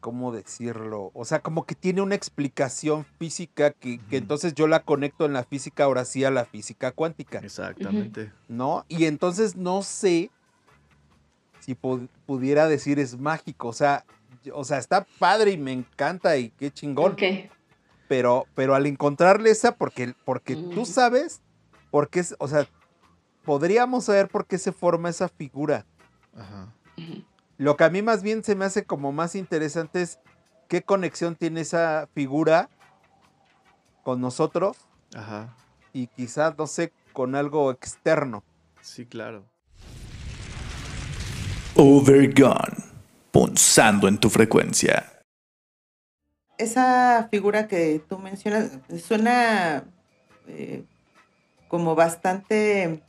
¿cómo decirlo? O sea, como que tiene una explicación física que, entonces yo la conecto en la física, ahora sí a la física cuántica. Exactamente. ¿No? Y entonces no sé si pudiera decir es mágico, o sea, o sea, está padre y me encanta y qué chingón. Pero, pero al encontrarle esa, porque, porque tú sabes por qué, o sea, podríamos saber por qué se forma esa figura. Ajá. Lo que a mí más bien se me hace como más interesante es qué conexión tiene esa figura con nosotros. Ajá. Y quizás, no sé, con algo externo. Sí, claro. Overgone, punzando en tu frecuencia. Esa figura que tú mencionas suena eh, como bastante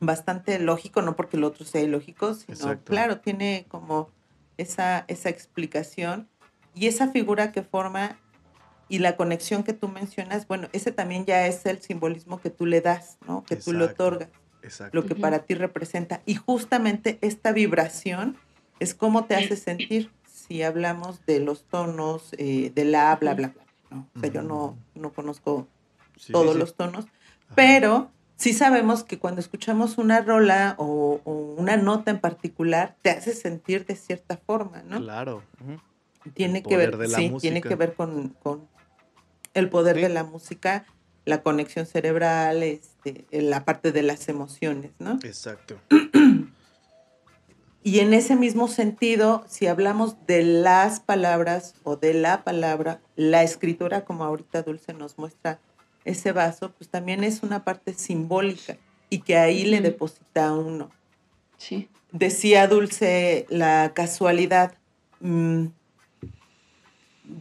bastante lógico, no porque el otro sea ilógico, sino claro, tiene como esa, esa explicación y esa figura que forma y la conexión que tú mencionas, bueno, ese también ya es el simbolismo que tú le das, ¿no? Que tú le otorgas, lo que para ti representa. Y justamente esta vibración es cómo te hace sentir si hablamos de los tonos, eh, de la bla, bla, bla. ¿no? O sea, yo no, no conozco todos los tonos, pero sí sabemos que cuando escuchamos una rola o, una nota en particular, te hace sentir de cierta forma, ¿no? Claro. Tiene que ver, sí, tiene que ver con, el poder de la música, la conexión cerebral, este, la parte de las emociones, ¿no? Exacto. Y en ese mismo sentido, si hablamos de las palabras o de la palabra, la escritura, como ahorita Dulce nos muestra, ese vaso, pues también es una parte simbólica y que ahí le deposita a uno. Sí. Decía Dulce la casualidad. Mm,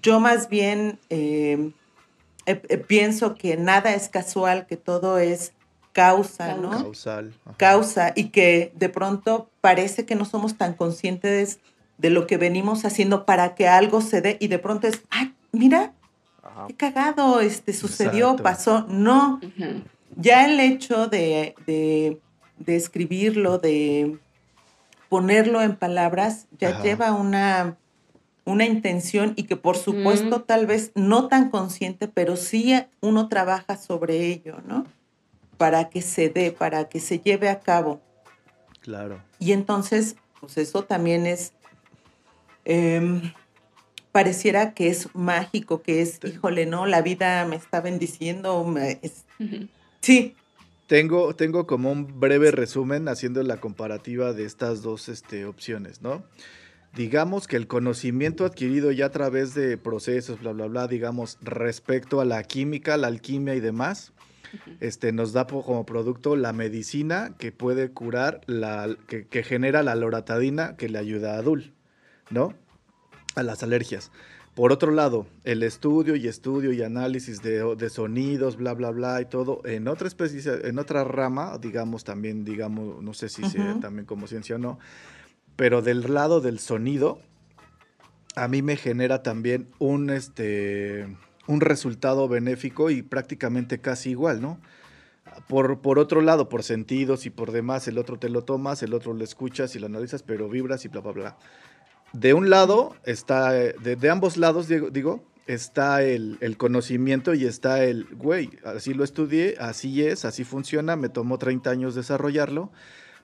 yo más bien eh, eh, eh, pienso que nada es casual, que todo es causa, ¿no? Causal. Causa y que de pronto parece que no somos tan conscientes de lo que venimos haciendo para que algo se dé y de pronto es, ay, mira, qué cagado, este, sucedió, pasó. No, ya el hecho de, escribirlo, de ponerlo en palabras, ya lleva una, una intención y que por supuesto mm. tal vez no tan consciente, pero sí uno trabaja sobre ello, ¿no? Para que se dé, para que se lleve a cabo. Claro. Y entonces, pues eso también es... Em, pareciera que es mágico, que es, híjole, no, la vida me está bendiciendo. Sí. Tengo, tengo como un breve resumen haciendo la comparativa de estas dos este, opciones, ¿no? Digamos que el conocimiento adquirido ya a través de procesos, bla, bla, bla, digamos, respecto a la química, la alquimia y demás, este, nos da como producto la medicina que puede curar, la, que, que genera la loratadina que le ayuda a Dul, ¿no? a las alergias. Por otro lado, el estudio y estudio y análisis de, sonidos, bla, bla, bla y todo, en otra especie, en otra rama, digamos también, digamos, no sé si sea también como ciencia o no, pero del lado del sonido, a mí me genera también un, este, un resultado benéfico y prácticamente casi igual, ¿no? Por, por, otro lado, por sentidos y por demás, el otro te lo tomas, el otro lo escuchas y lo analizas, pero vibras y bla, bla, bla de un lado está, de, ambos lados, digo, está el, conocimiento y está el, güey, así lo estudié, así es, así funciona, me tomó 30 años desarrollarlo,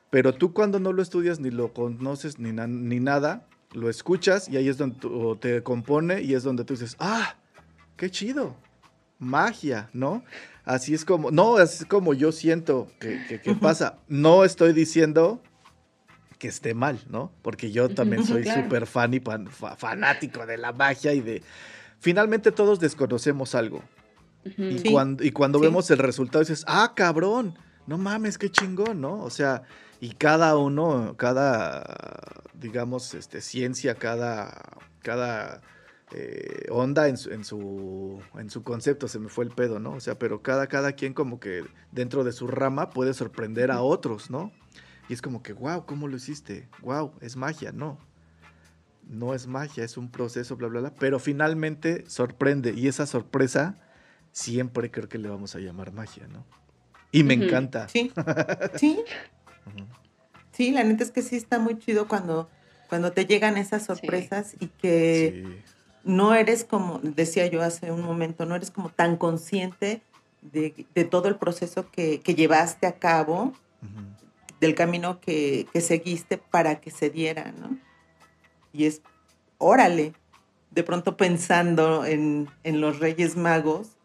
pero tú cuando no lo estudias ni lo conoces ni, ni nada, lo escuchas y ahí es donde te compone y es donde tú dices, ah, qué chido, magia, ¿no? Así es como, no, así es como yo siento que, que pasa. No estoy diciendo que esté mal, ¿no? Porque yo también soy súper fan y fanático de la magia y de... Finalmente todos desconocemos algo. y, cuando, y cuando vemos el resultado dices, ah, cabrón, no mames, qué chingón, ¿no? O sea, y cada uno, cada, digamos, este, ciencia, cada, cada eh, onda en su, en su, en, su, concepto, se me fue el pedo, ¿no? O sea, pero cada, cada quien como que dentro de su rama puede sorprender a otros, ¿no? Y es como que, wow, ¿cómo lo hiciste? Wow, es magia, no. no es magia, es un proceso, bla, bla, bla, pero finalmente sorprende y esa sorpresa siempre creo que le vamos a llamar magia, ¿no? Y me encanta. Sí, sí. Sí, la neta es que sí está muy chido cuando, cuando te llegan esas sorpresas y que no eres como, decía yo hace un momento, no eres como tan consciente de, todo el proceso que, llevaste a cabo, del camino que, seguiste para que se diera, ¿no? Y es, órale, de pronto pensando en, los Reyes Magos,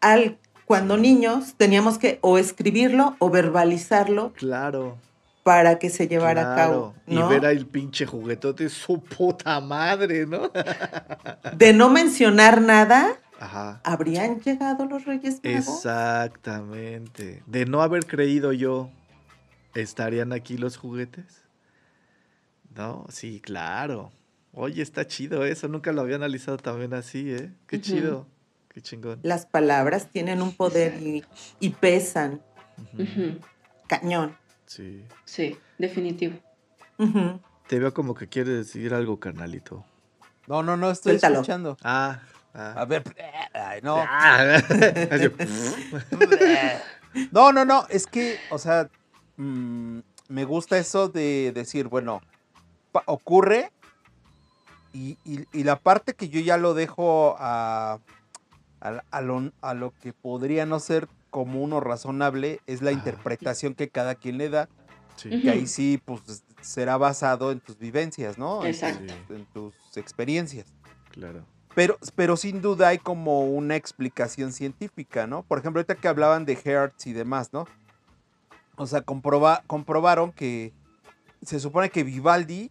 Al, cuando niños teníamos que o escribirlo o verbalizarlo. Claro. Para que se llevara a cabo. ¿no? Y ver el pinche juguetote, su puta madre, ¿no? de no mencionar nada, ¿Habrían llegado los Reyes Magos? Exactamente. De no haber creído yo, ¿estarían aquí los juguetes? No, sí, claro. Oye, está chido eso. Nunca lo había analizado también así, ¿eh? Qué chido. Qué chingón. Las palabras tienen un poder y, pesan. Cañón. Sí. Sí, definitivo. Te veo como que quieres decir algo, carnalito. No, no, no, estoy escuchando. Ah, Ah. A ver, no. Ah. no, no, no, es que, o sea, mm, me gusta eso de decir, bueno, ocurre y, la parte que yo ya lo dejo a, a, lo, que podría no ser como uno razonable es la interpretación que cada quien le da. Que ahí sí, pues será basado en tus vivencias, ¿no? Exacto. en tus experiencias. Claro. Pero, pero sin duda hay como una explicación científica, ¿no? Por ejemplo, ahorita que hablaban de Hertz y demás, ¿no? O sea, comprobaron que se supone que Vivaldi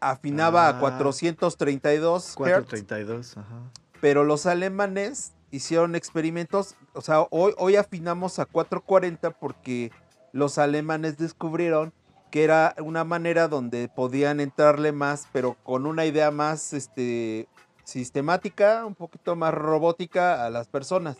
afinaba a 432 ah, 432, ajá. Pero los alemanes hicieron experimentos, o sea, hoy, hoy afinamos a 440 porque los alemanes descubrieron que era una manera donde podían entrarle más, pero con una idea más este, sistemática, un poquito más robótica a las personas.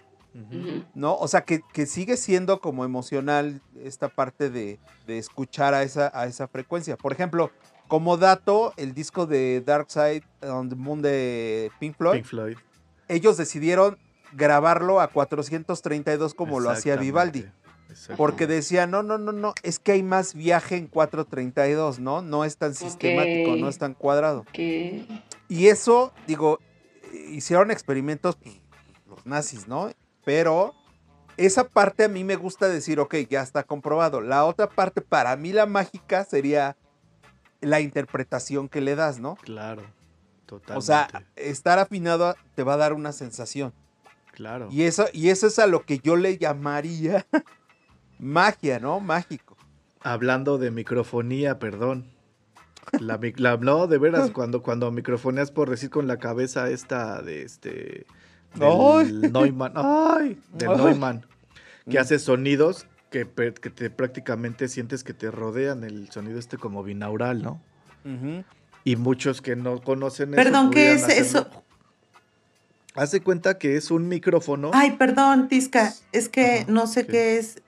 ¿No? O sea, que, sigue siendo como emocional esta parte de, escuchar a esa, a esa frecuencia. Por ejemplo, como dato, el disco de Dark Side on the Moon de Pink Floyd, Floyd. Ellos decidieron grabarlo a 432 como lo hacía Vivaldi. Porque decía, no, no, no, no, es que hay más viaje en 432, ¿no? No es tan sistemático, no es tan cuadrado. Y eso, digo, hicieron experimentos pues, los nazis, ¿no? Pero esa parte a mí me gusta decir, ok, ya está comprobado. La otra parte, para mí la mágica sería la interpretación que le das, ¿no? Claro, totalmente. O sea, estar afinado te va a dar una sensación. Claro. Y eso, y eso es a lo que yo le llamaría magia, ¿no? Mágico. Hablando de microfonía, perdón. La, no, de veras, cuando, cuando microfoneas por decir con la cabeza esta de este. Del Neumann. ¡Ay! Del Neumann. Que mm. hace sonidos que, que, te prácticamente sientes que te rodean el sonido este como binaural, ¿no? Y muchos que no conocen Perdón, ¿qué es eso? Hace cuenta que es un micrófono. Ay, perdón, Tisca, es que no sé qué es.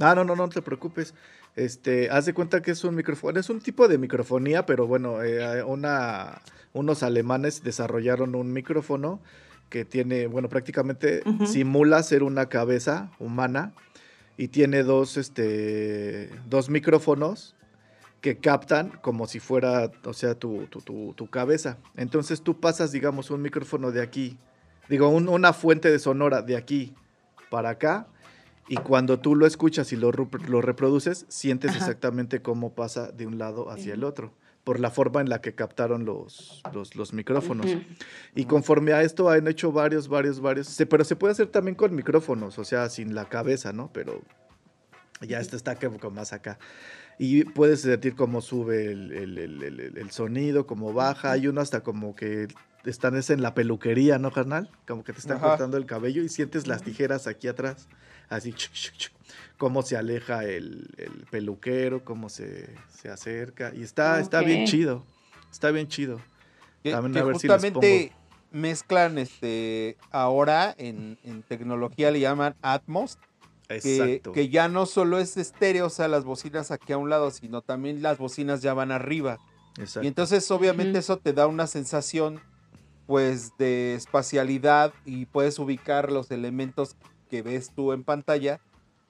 Ah, no, no, no te preocupes. Este, haz de cuenta que es un micrófono, es un tipo de microfonía, pero bueno, eh, una, unos alemanes desarrollaron un micrófono que tiene, bueno, prácticamente simula ser una cabeza humana y tiene dos, este, dos micrófonos que captan como si fuera, o sea, tu, tu, tu, cabeza. Entonces tú pasas, digamos, un micrófono de aquí, digo, una fuente de sonora de aquí para acá y cuando tú lo escuchas y lo, lo reproduces, sientes exactamente cómo pasa de un lado hacia el otro, por la forma en la que captaron los, los, micrófonos. Y conforme a esto han hecho varios, varios, varios, pero se puede hacer también con micrófonos, o sea, sin la cabeza, ¿no? Pero ya esto está como más acá. Y puedes sentir cómo sube el, el, sonido, cómo baja. Hay uno hasta como que están en la peluquería, ¿no, carnal? Como que te están cortando el cabello y sientes las tijeras aquí atrás así cómo se aleja el, peluquero, cómo se, acerca. Y está, está bien chido. Está bien chido. justamente mezclan este ahora en, tecnología le llaman Atmos. Que, que, ya no solo es estéreo, o sea, las bocinas aquí a un lado, sino también las bocinas ya van arriba. Exacto. Y entonces obviamente eso te da una sensación pues de espacialidad y puedes ubicar los elementos que ves tú en pantalla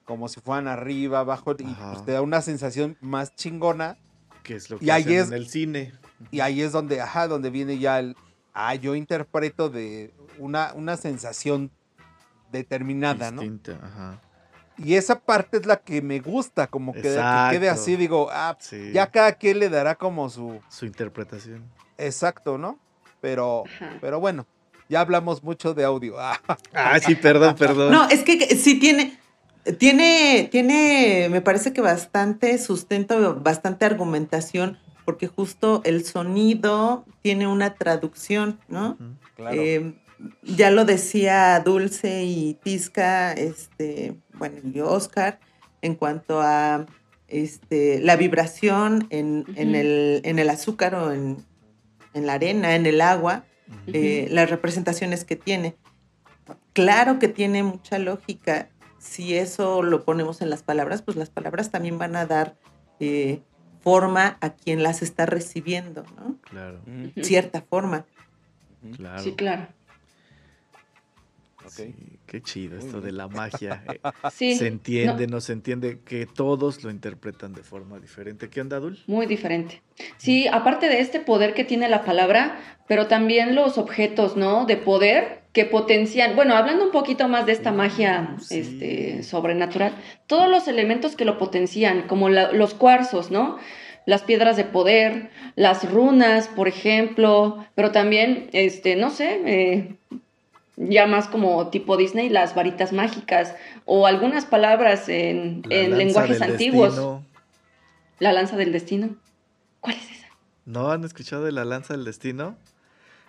como si fueran arriba, abajo, y pues, te da una sensación más chingona. Que es lo que y en el cine. Y ahí es donde, ajá, donde viene ya el, ah, yo interpreto de una, una sensación determinada, Distinta, ¿no? Ajá. Y esa parte es la que me gusta, como que, quede así, digo, ah, ya cada quien le dará como su... Su interpretación. Exacto, ¿no? Pero, pero bueno, ya hablamos mucho de audio. ah, sí, perdón, perdón. No, es que sí tiene, tiene, tiene, me parece que bastante sustento, bastante argumentación, porque justo el sonido tiene una traducción, ¿no? Em, ya lo decía Dulce y Tisca, este, bueno, y Oscar, en cuanto a este, la vibración en, el, en el azúcar o en, la arena, en el agua, eh, las representaciones que tiene. Claro que tiene mucha lógica si eso lo ponemos en las palabras, pues las palabras también van a dar eh, forma a quien las está recibiendo, ¿no? Claro. Cierta forma. Claro. Sí, claro. Sí, qué chido esto de la magia. Eh, se entiende, no. se entiende que todos lo interpretan de forma diferente. ¿Qué onda, Dul? Muy diferente. Sí, aparte de este poder que tiene la palabra, pero también los objetos, ¿no? De poder que potencian, bueno, hablando un poquito más de esta magia este, sobrenatural, todos los elementos que lo potencian, como los cuarzos, ¿no? Las piedras de poder, las runas, por ejemplo, pero también, este, no sé, eh, ya más como tipo Disney, las varitas mágicas o algunas palabras en, lenguajes antiguos. La lanza del destino. ¿Cuál es esa? ¿No han escuchado de la lanza del destino?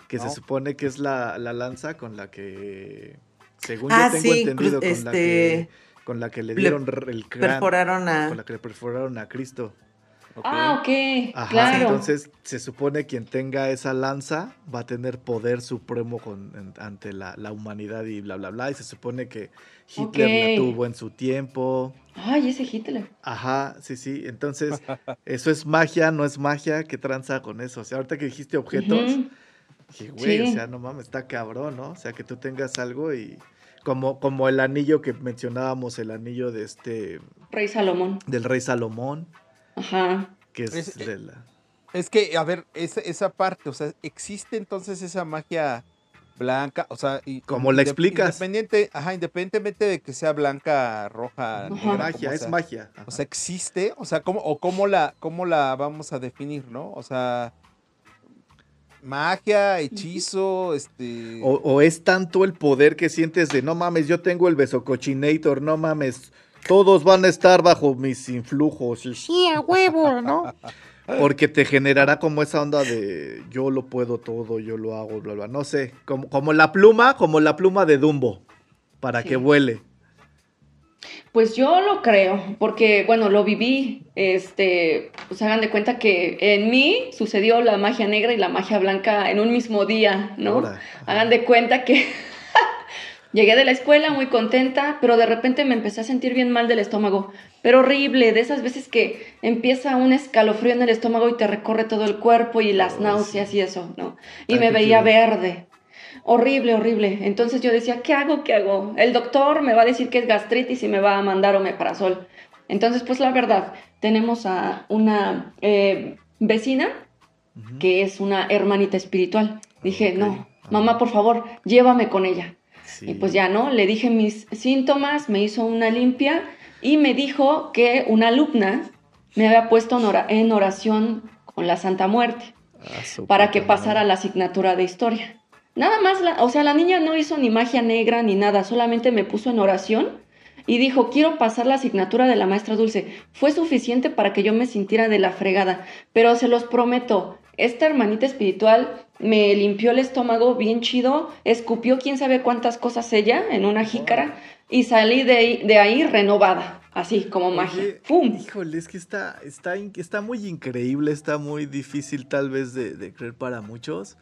Que se supone que es la, lanza con la que, según ah, yo tengo entendido, con, la que, con la que le dieron el cráneo. Con la que le perforaron a Cristo. Ah, ok. Ajá, entonces se supone quien tenga esa lanza va a tener poder supremo con, ante la, humanidad y bla, bla, bla. Y se supone que Hitler la tuvo en su tiempo. Ay, ese Hitler. Ajá, sí, sí. Entonces, eso es magia, no es magia. ¿Qué tranza con eso? O sea, ahorita que dijiste objetos, dije, güey, o sea, no mames, está cabrón, ¿no? O sea, que tú tengas algo y. Como, como el anillo que mencionábamos, el anillo de este. Rey Salomón. Del rey Salomón. Ajá. Que es, de la... es que, a ver, esa, esa parte, o sea, existe entonces esa magia blanca, o sea, y como la explicas. Independiente, ajá, independientemente de que sea blanca, roja, magia, es magia. O sea, existe, o sea, cómo o cómo la cómo la vamos a definir, ¿no? O sea, magia, hechizo, este o, o es tanto el poder que sientes de no mames, yo tengo el besocochinator, no mames, todos van a estar bajo mis influjos. Y sí, a huevo, ¿no? Porque te generará como esa onda de yo lo puedo todo, yo lo hago, bla, bla. No sé, como, como la pluma, como la pluma de Dumbo, para que vuele. Pues yo lo creo, porque bueno, lo viví, este, pues hagan de cuenta que en mí sucedió la magia negra y la magia blanca en un mismo día, ¿no? hagan de cuenta que Llegué de la escuela muy contenta, pero de repente me empecé a sentir bien mal del estómago. Pero horrible, de esas veces que empieza un escalofrío en el estómago y te recorre todo el cuerpo y las náuseas y eso, ¿no? Y me veía verde. Horrible, horrible. Entonces yo decía, ¿qué hago? ¿Qué hago? El doctor me va a decir que es gastritis y me va a mandar omeprazol. Entonces, pues la verdad, tenemos a una eh, vecina que es una hermanita espiritual. Dije, no, mamá, por favor, llévame con ella. Y pues ya, ¿no? Le dije mis síntomas, me hizo una limpia y me dijo que una alumna me había puesto en oración con la Santa Muerte ah, para que pasara la asignatura de historia. Nada más, o sea, la niña no hizo ni magia negra ni nada, solamente me puso en oración y dijo, quiero pasar la asignatura de la maestra Dulce. Fue suficiente para que yo me sintiera de la fregada, pero se los prometo, esta hermanita espiritual me limpió el estómago bien chido, escupió quién sabe cuántas cosas ella en una jícara y salí de ahí, de ahí renovada, así como magia. ¡Pum! Híjole, es que está, está, está muy increíble, está muy difícil tal vez de, creer para muchos,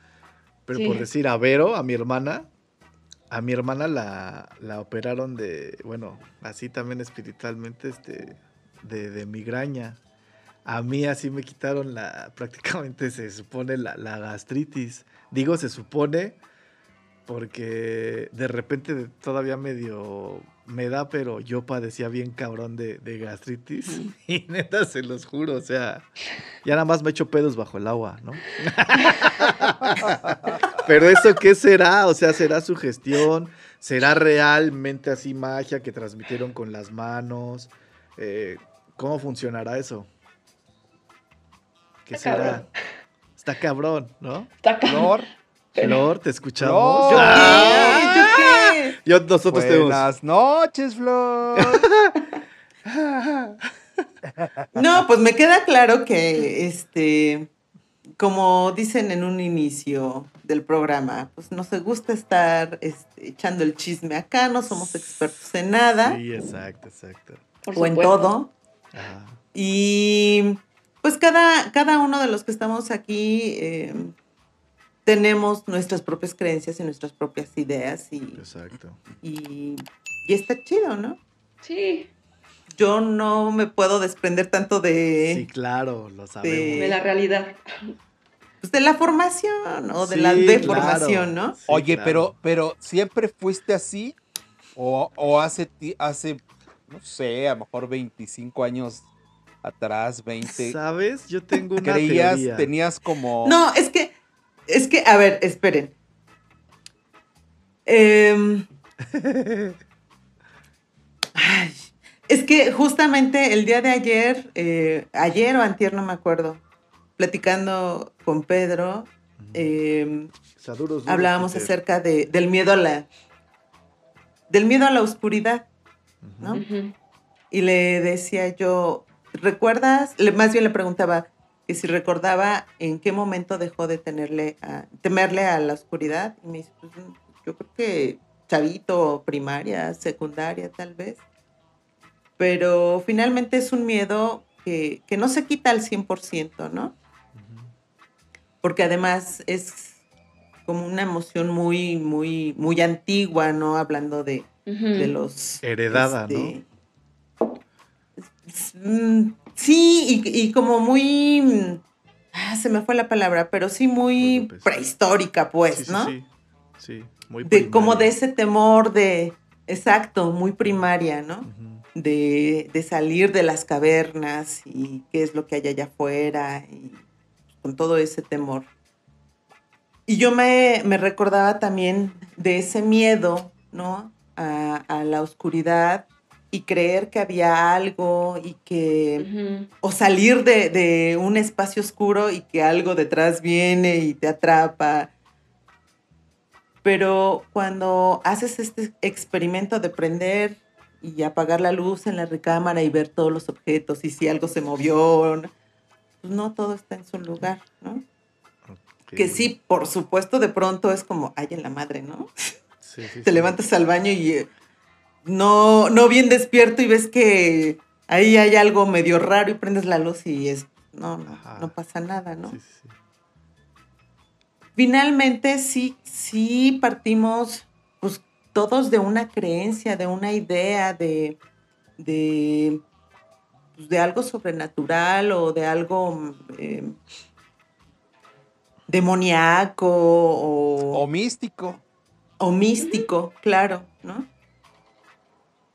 pero por decir a Vero, a mi hermana, a mi hermana la, la operaron de, bueno, así también espiritualmente, este, de, de migraña. A mí así me quitaron la, prácticamente se supone la, la gastritis. Digo se supone porque de repente todavía medio me da, pero yo padecía bien cabrón de, de, gastritis. Y neta, se los juro, o sea, ya nada más me echo pedos bajo el agua, ¿no? pero eso qué será, o sea, será su gestión, será realmente así magia que transmitieron con las manos. Eh, ¿Cómo funcionará eso? ¿Qué Está será? cabrón. Está cabrón, ¿no? Está cabrón. Flor, Flor, te escuchamos. Flor. ¡Ah! ¿Yo qué? Yo, nosotros tenemos. buenas noches, Flor. No, pues me queda claro que, este, como dicen en un inicio del programa, pues nos gusta estar este, echando el chisme acá, no somos expertos en nada Sí, exacto, exacto. Por o en todo. Ajá. Y pues cada, cada uno de los que estamos aquí eh, tenemos nuestras propias creencias y nuestras propias ideas y, Exacto. y, y está chido, ¿no? Sí, Yo no me puedo desprender tanto de, Sí, claro, lo sabemos. de la realidad. pues, de la formación o de Sí, la claro. deformación, ¿no? Sí, Oye, claro. pero, pero ¿siempre fuiste así? ¿O, o hace, hace, no sé, a lo mejor 25 años atrás, 20? ¿Sabes? Yo tengo una ¿Creías, teoría. tenías como... No, es que, es que, a ver, esperen. Em, ay, es que justamente el día de ayer, eh, ayer o antier, no me acuerdo, platicando con Pedro, em, O sea, duros, duros, hablábamos Peter. acerca de, del miedo a la, del miedo a la oscuridad, ¿no? Y le decía yo, ¿recuerdas? Le- más bien le preguntaba que si recordaba en qué momento dejó de tenerle a- temerle a la oscuridad. Y me dice, pues, yo creo que chavito, primaria, secundaria tal vez. Pero finalmente es un miedo que, que no se quita al 100%, ¿no? Porque además es como una emoción muy, muy, muy antigua, ¿no? Hablando de, los... Heredada, este, mm, Sí, y, y como muy... mm, ah, se me fue la palabra, pero sí muy prehistórica, pues, Sí, sí, ¿no? Sí, sí, muy De, como de ese temor de... Exacto, muy primaria, ¿no? De, de salir de las cavernas y qué es lo que hay allá afuera y con todo ese temor. Y yo me, me recordaba también de ese miedo, ¿no? A, a la oscuridad y creer que había algo y que... Ujú. O salir de, de un espacio oscuro y que algo detrás viene y te atrapa. Pero cuando haces este experimento de prender y apagar la luz en la recámara y ver todos los objetos y si algo se movió, ¿no? pues no todo está en su lugar, ¿no? Ok. Que sí, por supuesto, de pronto es como, ay, en la madre, ¿no? Sí, sí, Te sí. levantas al baño y eh, no, no bien despierto y ves que ahí hay algo medio raro y prendes la luz y es, no, no, no pasa nada, ¿no? Sí, sí, sí. Finalmente sí, sí partimos pues todos de una creencia, de una idea, de, de, pues, de algo sobrenatural o de algo eh, demoníaco o, O místico. o místico, claro, ¿no?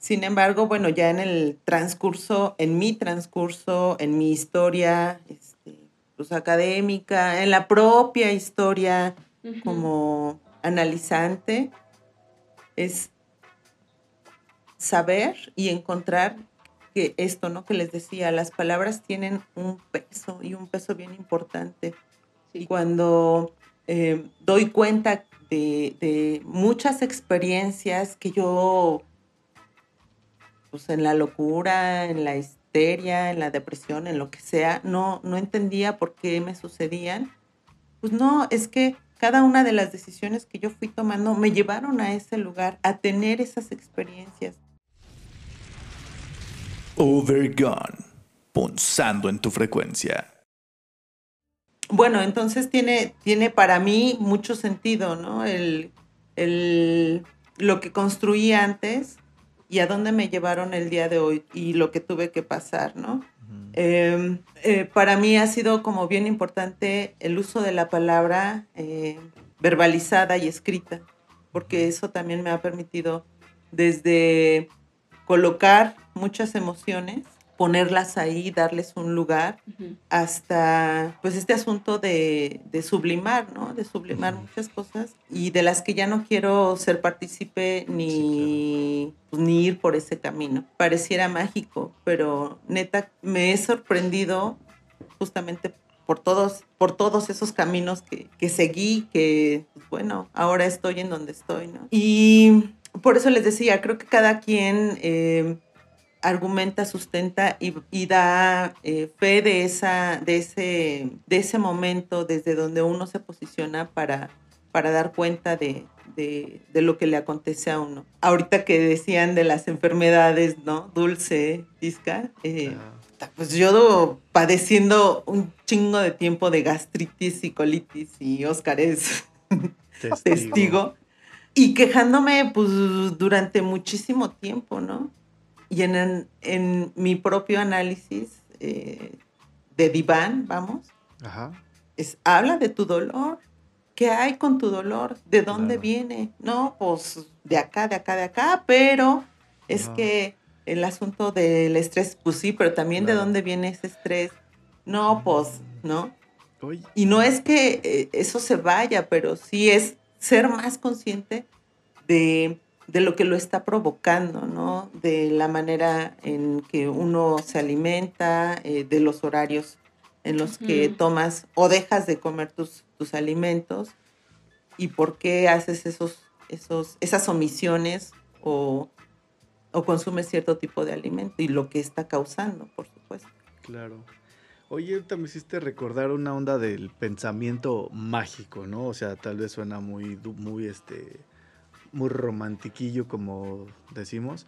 Sin embargo, bueno, ya en el transcurso, en mi transcurso, en mi historia, este, pues académica, en la propia historia como analizante, es saber y encontrar que esto, ¿no? Que les decía, las palabras tienen un peso y un peso bien importante. Y cuando eh, doy cuenta de, de muchas experiencias que yo, pues en la locura, en la histeria, en la depresión, en lo que sea, no, no entendía por qué me sucedían, pues no, es que cada una de las decisiones que yo fui tomando me llevaron a ese lugar, a tener esas experiencias. Overgone. Punzando en tu frecuencia. Bueno, entonces tiene, tiene para mí mucho sentido, ¿no? El, el lo que construí antes y a dónde me llevaron el día de hoy y lo que tuve que pasar, ¿no? Em, eh, para mí ha sido como bien importante el uso de la palabra eh, verbalizada y escrita, porque eso también me ha permitido desde colocar muchas emociones ponerlas ahí, darles un lugar, hasta pues este asunto de, sublimar, ¿no? De sublimar muchas cosas y de las que ya no quiero ser partícipe ni, pues, ni ir por ese camino. Pareciera mágico, pero neta me he sorprendido justamente por todos, por todos esos caminos que, que seguí, que pues, bueno, ahora estoy en donde estoy, ¿no? Y por eso les decía, creo que cada quien... Eh, argumenta, sustenta y, da eh, fe de, esa, de, ese, de ese momento desde donde uno se posiciona para, para dar cuenta de, lo que le acontece a uno. Ahorita que decían de las enfermedades, ¿no? Dulce, Isca, eh, pues yo padeciendo un chingo de tiempo de gastritis y colitis y Oscar es testigo. Y quejándome pues durante muchísimo tiempo, ¿no? Y en, en, mi propio análisis eh, de diván, vamos, Es, habla de tu dolor. ¿Qué hay con tu dolor? ¿De dónde viene? No, pues de acá, de acá, de acá, pero es que el asunto del estrés, pues sí, pero también de dónde viene ese estrés. No, pues, ¿no? Y no es que eh, eso se vaya, pero sí es ser más consciente de de lo que lo está provocando, ¿no? De la manera en que uno se alimenta, eh, de los horarios en los que tomas o dejas de comer tus, tus alimentos y por qué haces esos, esos, esas omisiones o, o consumes cierto tipo de alimento y lo que está causando, por supuesto. Claro. Oye, me hiciste recordar una onda del pensamiento mágico, ¿no? O sea, tal vez suena muy, muy, este, muy romantiquillo, como decimos.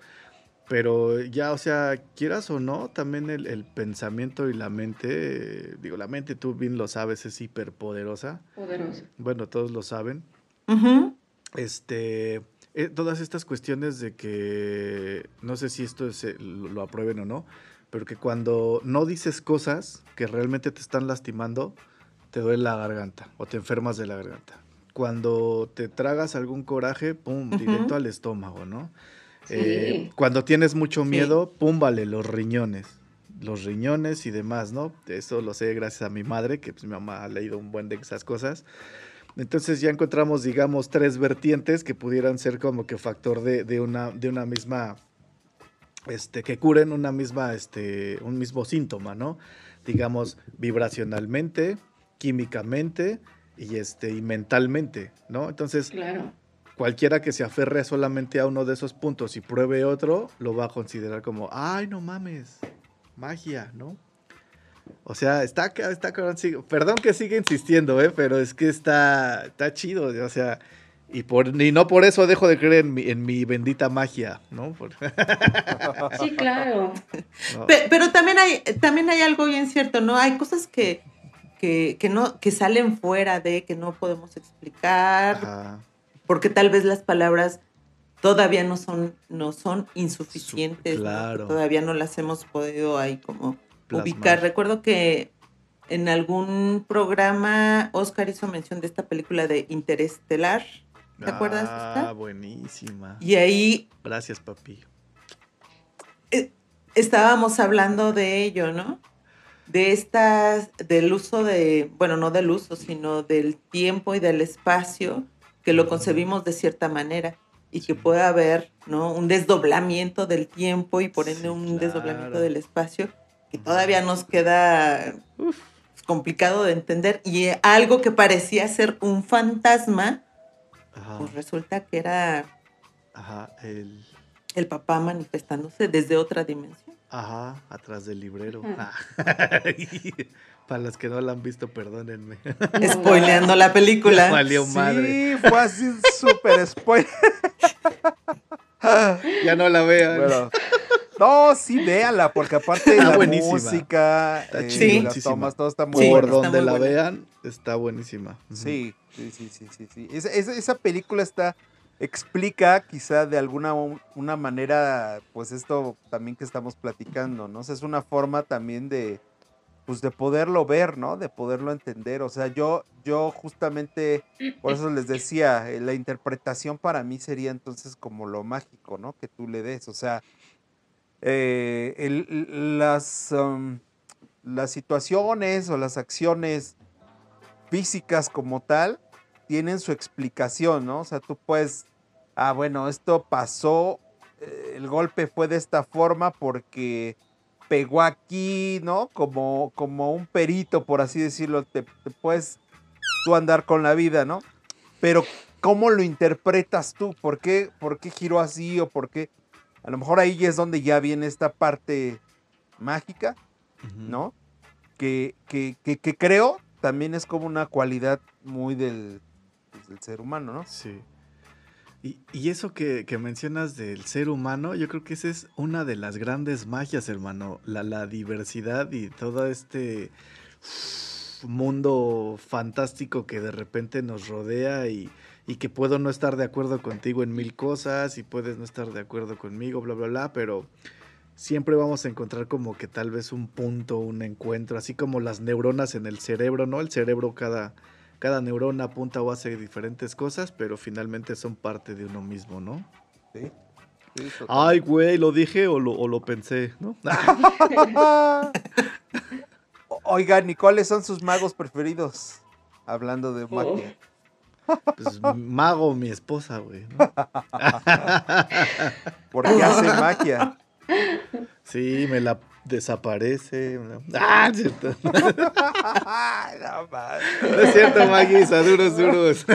Pero ya, o sea, quieras o no, también el, pensamiento y la mente, digo, la mente tú bien lo sabes, es hiperpoderosa. Poderosa. Bueno, todos lo saben. Este, eh, todas estas cuestiones de que, no sé si esto eh, lo, aprueben o no, pero que cuando no dices cosas que realmente te están lastimando, te duele la garganta o te enfermas de la garganta cuando te tragas algún coraje, pum, directo al estómago, ¿no? Eh, cuando tienes mucho miedo, pum, vale, los riñones. Los riñones y demás, ¿no? Eso lo sé gracias a mi madre, que pues, mi mamá ha leído un buen de esas cosas. Entonces ya encontramos, digamos, tres vertientes que pudieran ser como que factor de, una, de una misma, este, que curen una misma, este, un mismo síntoma, ¿no? Digamos, vibracionalmente, químicamente y, este, y mentalmente, ¿no? Entonces, cualquiera que se aferre solamente a uno de esos puntos y pruebe otro, lo va a considerar como, ay, no mames, magia, ¿no? O sea, está, está perdón que siga insistiendo, ¿eh? pero es que está, está chido, o sea, y, por, y no por eso dejo de creer en mi, en mi bendita magia, ¿no? Sí, claro. Pero, también, hay, también hay algo bien cierto, ¿no? Hay cosas que, que, no, que salen fuera de, que no podemos explicar, porque tal vez las palabras todavía no son, no son insuficientes, todavía no las hemos podido ahí como ubicar. Recuerdo que en algún programa Oscar hizo mención de esta película de Interestelar. ¿Te acuerdas? Ah, buenísima. Y ahí... Gracias, papi. Eh, estábamos hablando de ello, ¿no? De estas, del uso de, bueno, no del uso, sino del tiempo y del espacio, que lo concebimos de cierta manera y que puede haber, ¿no? Un desdoblamiento del tiempo y por ende un desdoblamiento del espacio que todavía nos queda complicado de entender y algo que parecía ser un fantasma, pues resulta que era el... el papá manifestándose desde otra dimensión. Ajá, atrás del librero. Ah. Para los que no la han visto, perdónenme. Spoileando la película. Valió madre. Sí, fue así súper spoiler. ya no la vean. no, sí, véanla, porque aparte la música, está eh, las tomas, todo está muy Por donde la vean, está buenísima. Sí, sí, sí, sí, sí. Esa, esa, película está explica quizá de alguna una manera, pues esto también que estamos platicando, ¿no? Es una forma también de, pues de poderlo ver, ¿no? De poderlo entender. O sea, yo, yo justamente, por eso les decía, eh, la interpretación para mí sería entonces como lo mágico, ¿no? Que tú le des. O sea, eh, las, um, las situaciones o las acciones físicas como tal tienen su explicación, ¿no? O sea, tú puedes, ah, bueno, esto pasó, eh, el golpe fue de esta forma porque pegó aquí, ¿no? Como, como un perito, por así decirlo, te, puedes tú andar con la vida, ¿no? Pero ¿cómo lo interpretas tú? ¿Por qué, ¿Por qué giró así o por qué? A lo mejor ahí es donde ya viene esta parte mágica, ¿no? Que, que, que, creo también es como una cualidad muy del, del ser humano, ¿no? Sí. Y, eso que, mencionas del ser humano, yo creo que esa es una de las grandes magias, hermano. La, diversidad y todo este mundo fantástico que de repente nos rodea y, que puedo no estar de acuerdo contigo en mil cosas y puedes no estar de acuerdo conmigo, bla, bla, bla, pero siempre vamos a encontrar como que tal vez un punto, un encuentro, así como las neuronas en el cerebro, ¿no? El cerebro cada cada neurona apunta o hace diferentes cosas, pero finalmente son parte de uno mismo, ¿no? Sí. Ay, güey, lo dije o lo, pensé, ¿no? Oigan, ¿y cuáles son sus magos preferidos? Hablando de magia. Pues mago, mi esposa, güey. ¿no? Qué hace magia. Sí, me la desaparece. Ah, es cierto. no, es cierto, Maguisa, duros, duros.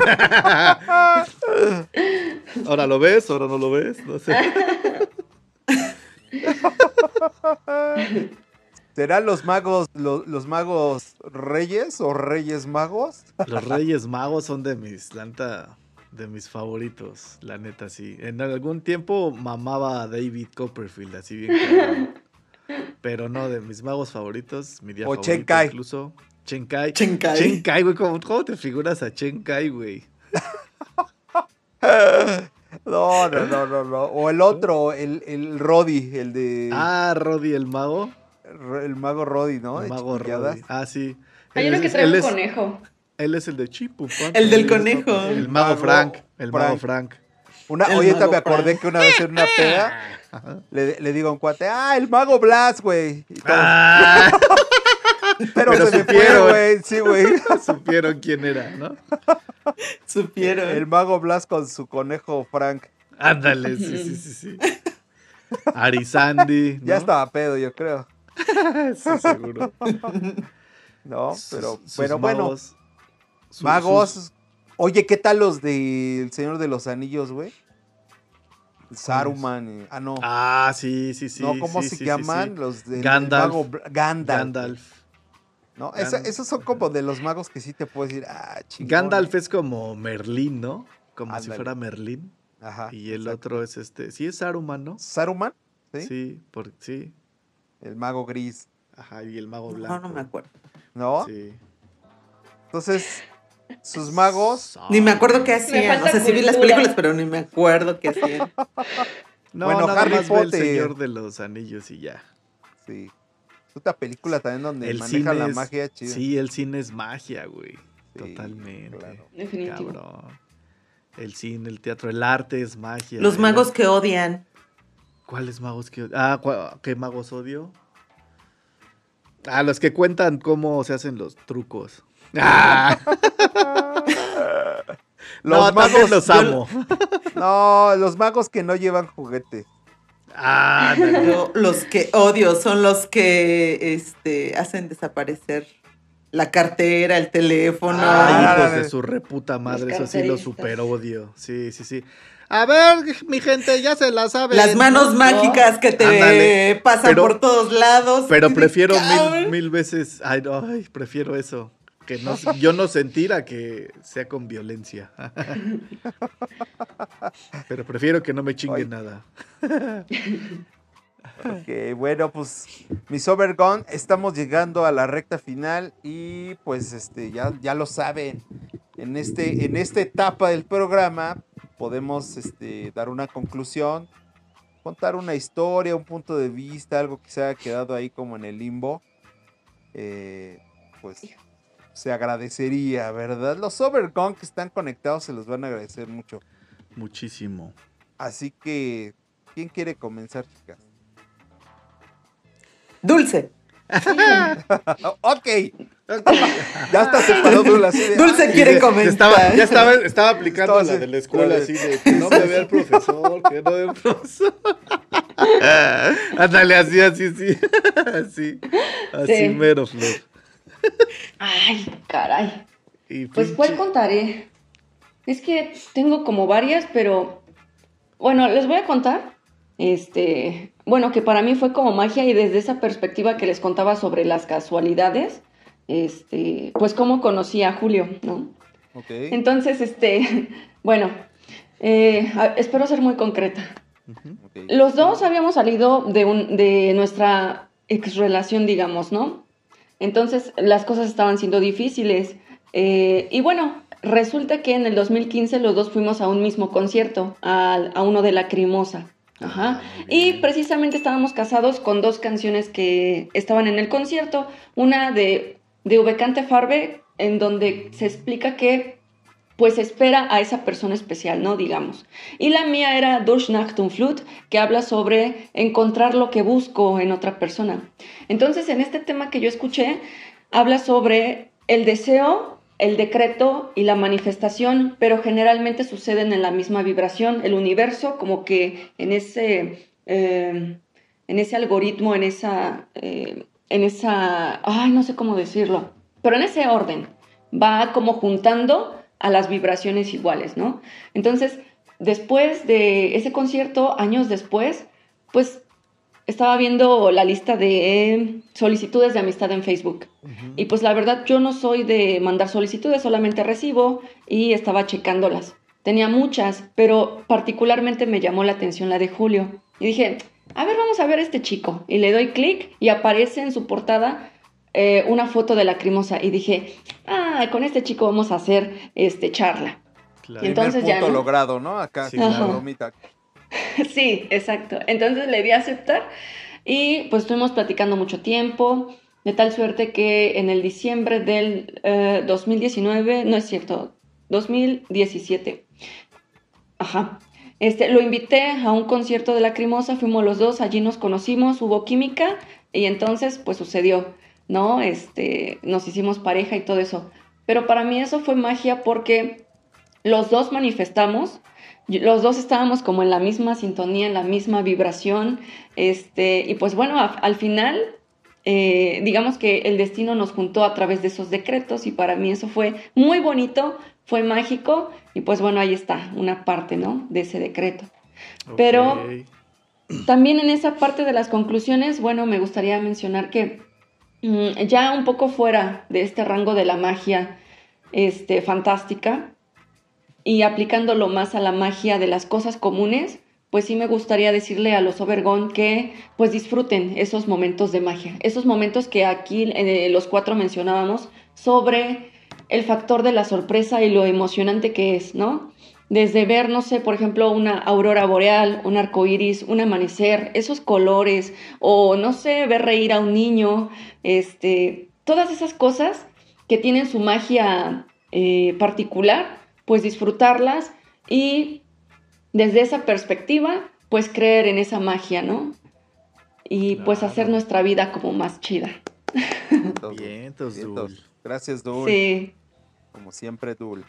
Ahora lo ves, ahora no lo ves, no sé. ¿Serán los magos, los, magos reyes o reyes magos? Los reyes magos son de mis, lanta, de mis favoritos, la neta, sí. En algún tiempo mamaba a David Copperfield, así bien. Pero no, de mis magos favoritos, mi día o favorito Chenkai. incluso. Chenkai. Chenkai. Chenkai, güey. ¿Cómo, te figuras a Chenkai, güey? No, no, no, no, no. O el otro, el, el Rodi, el de. Ah, Rodi, el mago. El mago Rodi, ¿no? El mago Rodi. Ah, sí. Hay uno que trae un conejo. Él es el de Chipu. El del conejo. El mago Frank. El mago Frank. Una, oye, me acordé que una vez en una peda le, le, digo a un cuate, ah, el mago Blas, güey. Ah. Pero, se supieron, güey. Sí, güey. Supieron quién era, ¿no? Supieron. El mago Blas con su conejo Frank. Ándale, sí, sí, sí, sí. Arizandi. Ya estaba pedo, yo creo. sí, seguro. No, pero, pero bueno. magos, Oye, ¿qué tal los del Señor de los Anillos, güey? Saruman. ah, no. Ah, sí, sí, sí. No, ¿cómo se llaman? Los del Gandalf. Gandalf. Gandalf. ¿No? esos son como de los magos que sí te puedes decir, ah, chingón. Gandalf es como Merlín, ¿no? Como si fuera Merlín. Ajá. Y el otro es este. Sí, es Saruman, ¿no? ¿Saruman? Sí. Sí, por, sí. El mago gris. Ajá, y el mago blanco. No, no me acuerdo. ¿No? Sí. Entonces, sus magos. Ni me acuerdo qué hacían. O sea, sí vi las películas, pero ni me acuerdo qué hacían. No, bueno, Harry Potter. el Señor de los Anillos y ya. Sí. Es otra película también donde maneja la magia chida. Sí, el cine es magia, güey. Totalmente. Definitivo. Cabrón. El cine, el teatro, el arte es magia. Los magos que odian. ¿Cuáles magos que odian? Ah, ¿qué magos odio? Ah, los que cuentan cómo se hacen los trucos. Ah. los magos los amo. no, los magos que no llevan juguete. Ah, los que odio son los que este, hacen desaparecer la cartera, el teléfono. Ah, hijos de su reputa madre, eso sí lo super odio. Sí, sí, sí. A ver, mi gente, ya se la sabe. Las manos mágicas que te pasan por todos lados. Pero prefiero mil, mil veces. Ay, ay, prefiero eso yo no sentir que sea con violencia. Pero prefiero que no me chingue nada. Ok, bueno, pues mis Overgone, estamos llegando a la recta final y pues este ya, ya lo saben. En, este, en esta etapa del programa podemos este, dar una conclusión, contar una historia, un punto de vista, algo que se haya quedado ahí como en el limbo, eh, pues se agradecería, ¿verdad? Los Overgone que están conectados se los van a agradecer mucho. Muchísimo. Así que, ¿quién quiere comenzar, chicas? Dulce. ok. ya está se paró Dulce Dulce quiere comenzar. Estaba, ya estaba, estaba aplicando la de la escuela así de que no me vea el profesor, que no vea el profesor. Ándale, así, así, sí. Así. Así Sí. mero, Flor. Ay, caray. Y Pues, pinche- ¿cuál contaré? Es que tengo como varias, pero bueno, les voy a contar. Este, bueno, que para mí fue como magia y desde esa perspectiva que les contaba sobre las casualidades, este, pues cómo conocí a Julio, ¿no? Ok. Entonces, este, bueno, eh, espero ser muy concreta. Los dos habíamos salido de, un, de nuestra ex relación, digamos, ¿no? Entonces las cosas estaban siendo difíciles. eh, y bueno, resulta que en el 2015 los dos fuimos a un mismo concierto, a, uno de Lacrimosa. Ajá. Y precisamente estábamos casados con dos canciones que estaban en el concierto. Una de, de Ubecante Farbe, en donde se explica que pues espera a esa persona especial, ¿no? Digamos. Y la mía era Durch Flut, que habla sobre encontrar lo que busco en otra persona. Entonces, en este tema que yo escuché, habla sobre el deseo, el decreto y la manifestación, pero generalmente suceden en la misma vibración. El universo, como que en ese, eh, en ese algoritmo, en esa, eh, en esa, ay, no sé cómo decirlo, pero en ese orden, va como juntando a las vibraciones iguales, ¿no? Entonces, después de ese concierto, años después, pues estaba viendo la lista de solicitudes de amistad en Facebook. Y pues la verdad yo no soy de mandar solicitudes, solamente recibo y estaba checándolas. Tenía muchas, pero particularmente me llamó la atención la de Julio. Y dije, a ver, vamos a ver a este chico. Y le doy clic y aparece en su portada eh, una foto de la crimosa. Y dije, ah, con este chico vamos a hacer este charla. Claro. Y entonces ya, logrado, ¿no? Acá, Sí, claro. bromita. Sí, exacto. Entonces le di a aceptar y pues estuvimos platicando mucho tiempo, de tal suerte que en el diciembre del eh, 2019, no es cierto, 2017, ajá, este, lo invité a un concierto de Lacrimosa, fuimos los dos, allí nos conocimos, hubo química y entonces pues sucedió, ¿no? Este, nos hicimos pareja y todo eso. Pero para mí eso fue magia porque los dos manifestamos, los dos estábamos como en la misma sintonía, en la misma vibración, este, y pues bueno, a- al final, eh, digamos que el destino nos juntó a través de esos decretos y para mí eso fue muy bonito, fue mágico y pues bueno, ahí está una parte, ¿no? De ese decreto. Pero también en esa parte de las conclusiones, bueno, me gustaría mencionar que ya un poco fuera de este rango de la magia este, fantástica y aplicándolo más a la magia de las cosas comunes, pues sí me gustaría decirle a los Obergón que pues disfruten esos momentos de magia, esos momentos que aquí eh, los cuatro mencionábamos sobre el factor de la sorpresa y lo emocionante que es, ¿no? Desde ver, no sé, por ejemplo, una aurora boreal, un arco iris, un amanecer, esos colores, o no sé, ver reír a un niño, este, todas esas cosas que tienen su magia eh, particular, pues disfrutarlas y desde esa perspectiva, pues creer en esa magia, ¿no? Y pues hacer nuestra vida como más chida. Vientos. Dul. Gracias, Dul. Sí. Como siempre, Dul.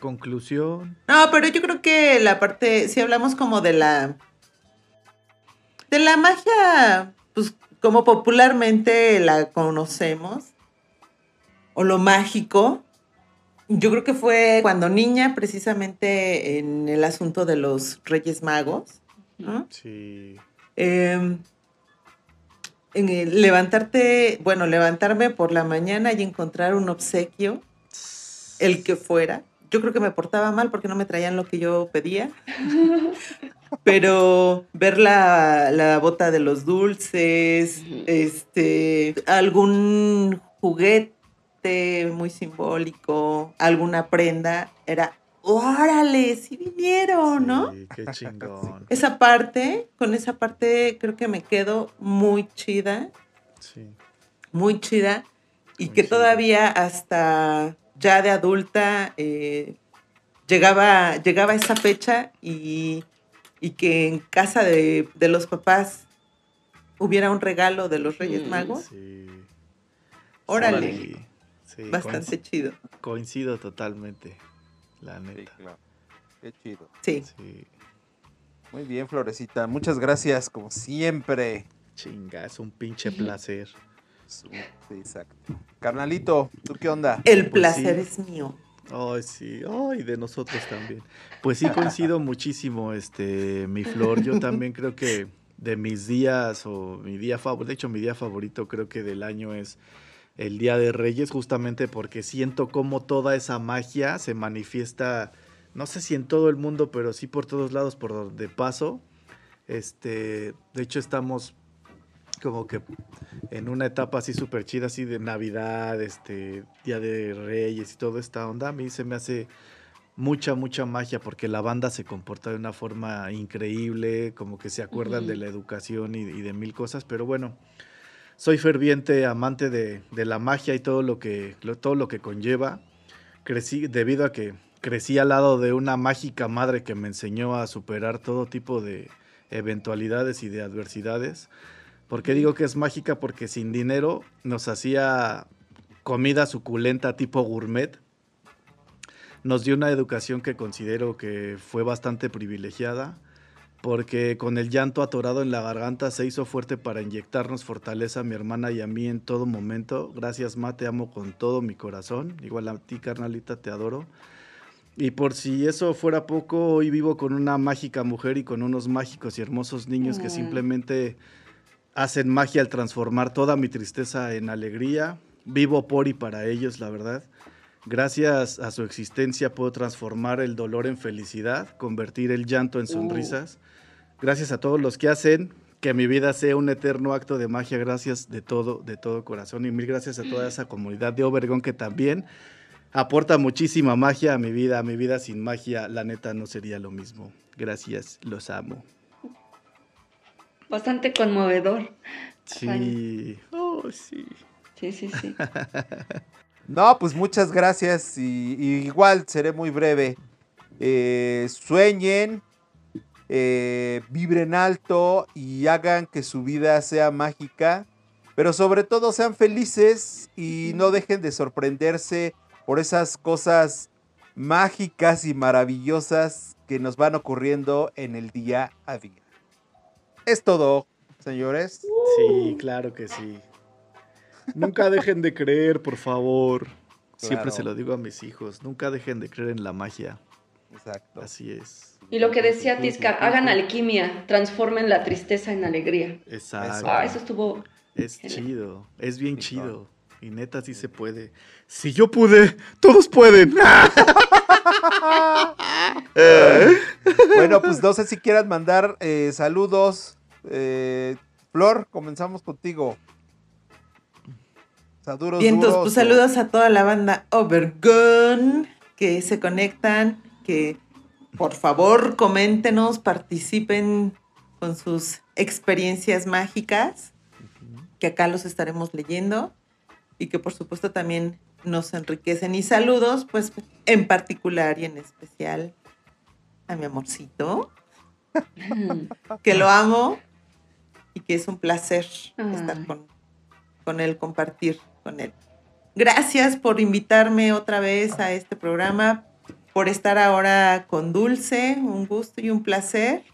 Conclusión. No, pero yo creo que la parte, si hablamos como de la, de la magia, pues como popularmente la conocemos, o lo mágico, yo creo que fue cuando niña, precisamente en el asunto de los Reyes Magos, ¿no? Sí. Eh, en el levantarte, bueno, levantarme por la mañana y encontrar un obsequio, el que fuera. Yo creo que me portaba mal porque no me traían lo que yo pedía. Pero ver la, la bota de los dulces, este, algún juguete muy simbólico, alguna prenda, era órale, sí vinieron, ¿no? Sí, qué chingón. Esa parte, con esa parte creo que me quedo muy chida, Sí. muy chida, y Muy que chida. todavía hasta ya de adulta eh, llegaba, llegaba esa fecha y, y que en casa de, de los papás hubiera un regalo de los Reyes Mm, Magos, Sí. órale, Sí, sí, bastante chido. coinc- Coincido totalmente, la Sí, neta. claro. Qué chido. Sí. Sí. Muy bien, Florecita. Muchas gracias, como siempre. Chinga, es un pinche placer. Sí, exacto. Carnalito, ¿tú qué onda? El Pues placer sí. es mío. Ay, sí, ay, de nosotros también. Pues sí coincido muchísimo, este, mi flor. Yo también creo que de mis días o mi día favorito, de hecho mi día favorito creo que del año es el Día de Reyes, justamente porque siento como toda esa magia se manifiesta, no sé si en todo el mundo, pero sí por todos lados por donde paso. Este, de hecho estamos como que en una etapa así súper chida, así de Navidad, este, Día de Reyes y toda esta onda, a mí se me hace mucha, mucha magia porque la banda se comporta de una forma increíble, como que se acuerdan de Ujú. la educación y, y de mil cosas, pero bueno, soy ferviente amante de, de la magia y todo lo que, lo- todo lo que conlleva. Crecí debido a que crecí al lado de una mágica madre que me enseñó a superar todo tipo de eventualidades y de adversidades. ¿Por qué digo que es mágica? Porque sin dinero nos hacía comida suculenta tipo gourmet. Nos dio una educación que considero que fue bastante privilegiada, porque con el llanto atorado en la garganta se hizo fuerte para inyectarnos fortaleza a mi hermana y a mí en todo momento. Gracias, Ma, te amo con todo mi corazón. Igual a ti, carnalita, te adoro. Y por si eso fuera poco, hoy vivo con una mágica mujer y con unos mágicos y hermosos niños que Mm. simplemente hacen magia al transformar toda mi tristeza en alegría. Vivo por y para ellos, la verdad. Gracias a su existencia puedo transformar el dolor en felicidad, convertir el llanto en sonrisas. Gracias a todos los que hacen que mi vida sea un eterno acto de magia. Gracias de todo, de todo corazón. Y mil gracias a toda esa comunidad de Obergón que también aporta muchísima magia a mi vida. A mi vida sin magia, la neta, no sería lo mismo. Gracias, los amo. Bastante conmovedor. Sí. Oh, sí. Sí, sí, sí. No, pues muchas gracias y, y igual seré muy breve. Eh, sueñen, eh, vibren alto y hagan que su vida sea mágica, pero sobre todo sean felices y no dejen de sorprenderse por esas cosas mágicas y maravillosas que nos van ocurriendo en el día a día. Es todo, señores. Sí, claro que sí. Nunca dejen de creer, por favor. Siempre Claro. se lo digo a mis hijos. Nunca dejen de creer en la magia. Exacto. Así es. Y lo que decía Tisca, hagan alquimia, transformen la tristeza en alegría. Exacto. Ah, eso estuvo. Es Genial. chido. Es bien chido. Y neta, sí se puede. Si yo pude, todos pueden. Bueno, pues no sé si quieran mandar eh, saludos. Eh, Flor, comenzamos contigo. Saludos. Vientos, duros, pues o- saludos a toda la banda Overgun que se conectan, que por favor coméntenos, participen con sus experiencias mágicas, que acá los estaremos leyendo y que por supuesto también nos enriquecen. Y saludos, pues en particular y en especial a mi amorcito, que lo amo y que es un placer estar con, con él, compartir con él. Gracias por invitarme otra vez a este programa, por estar ahora con Dulce, un gusto y un placer,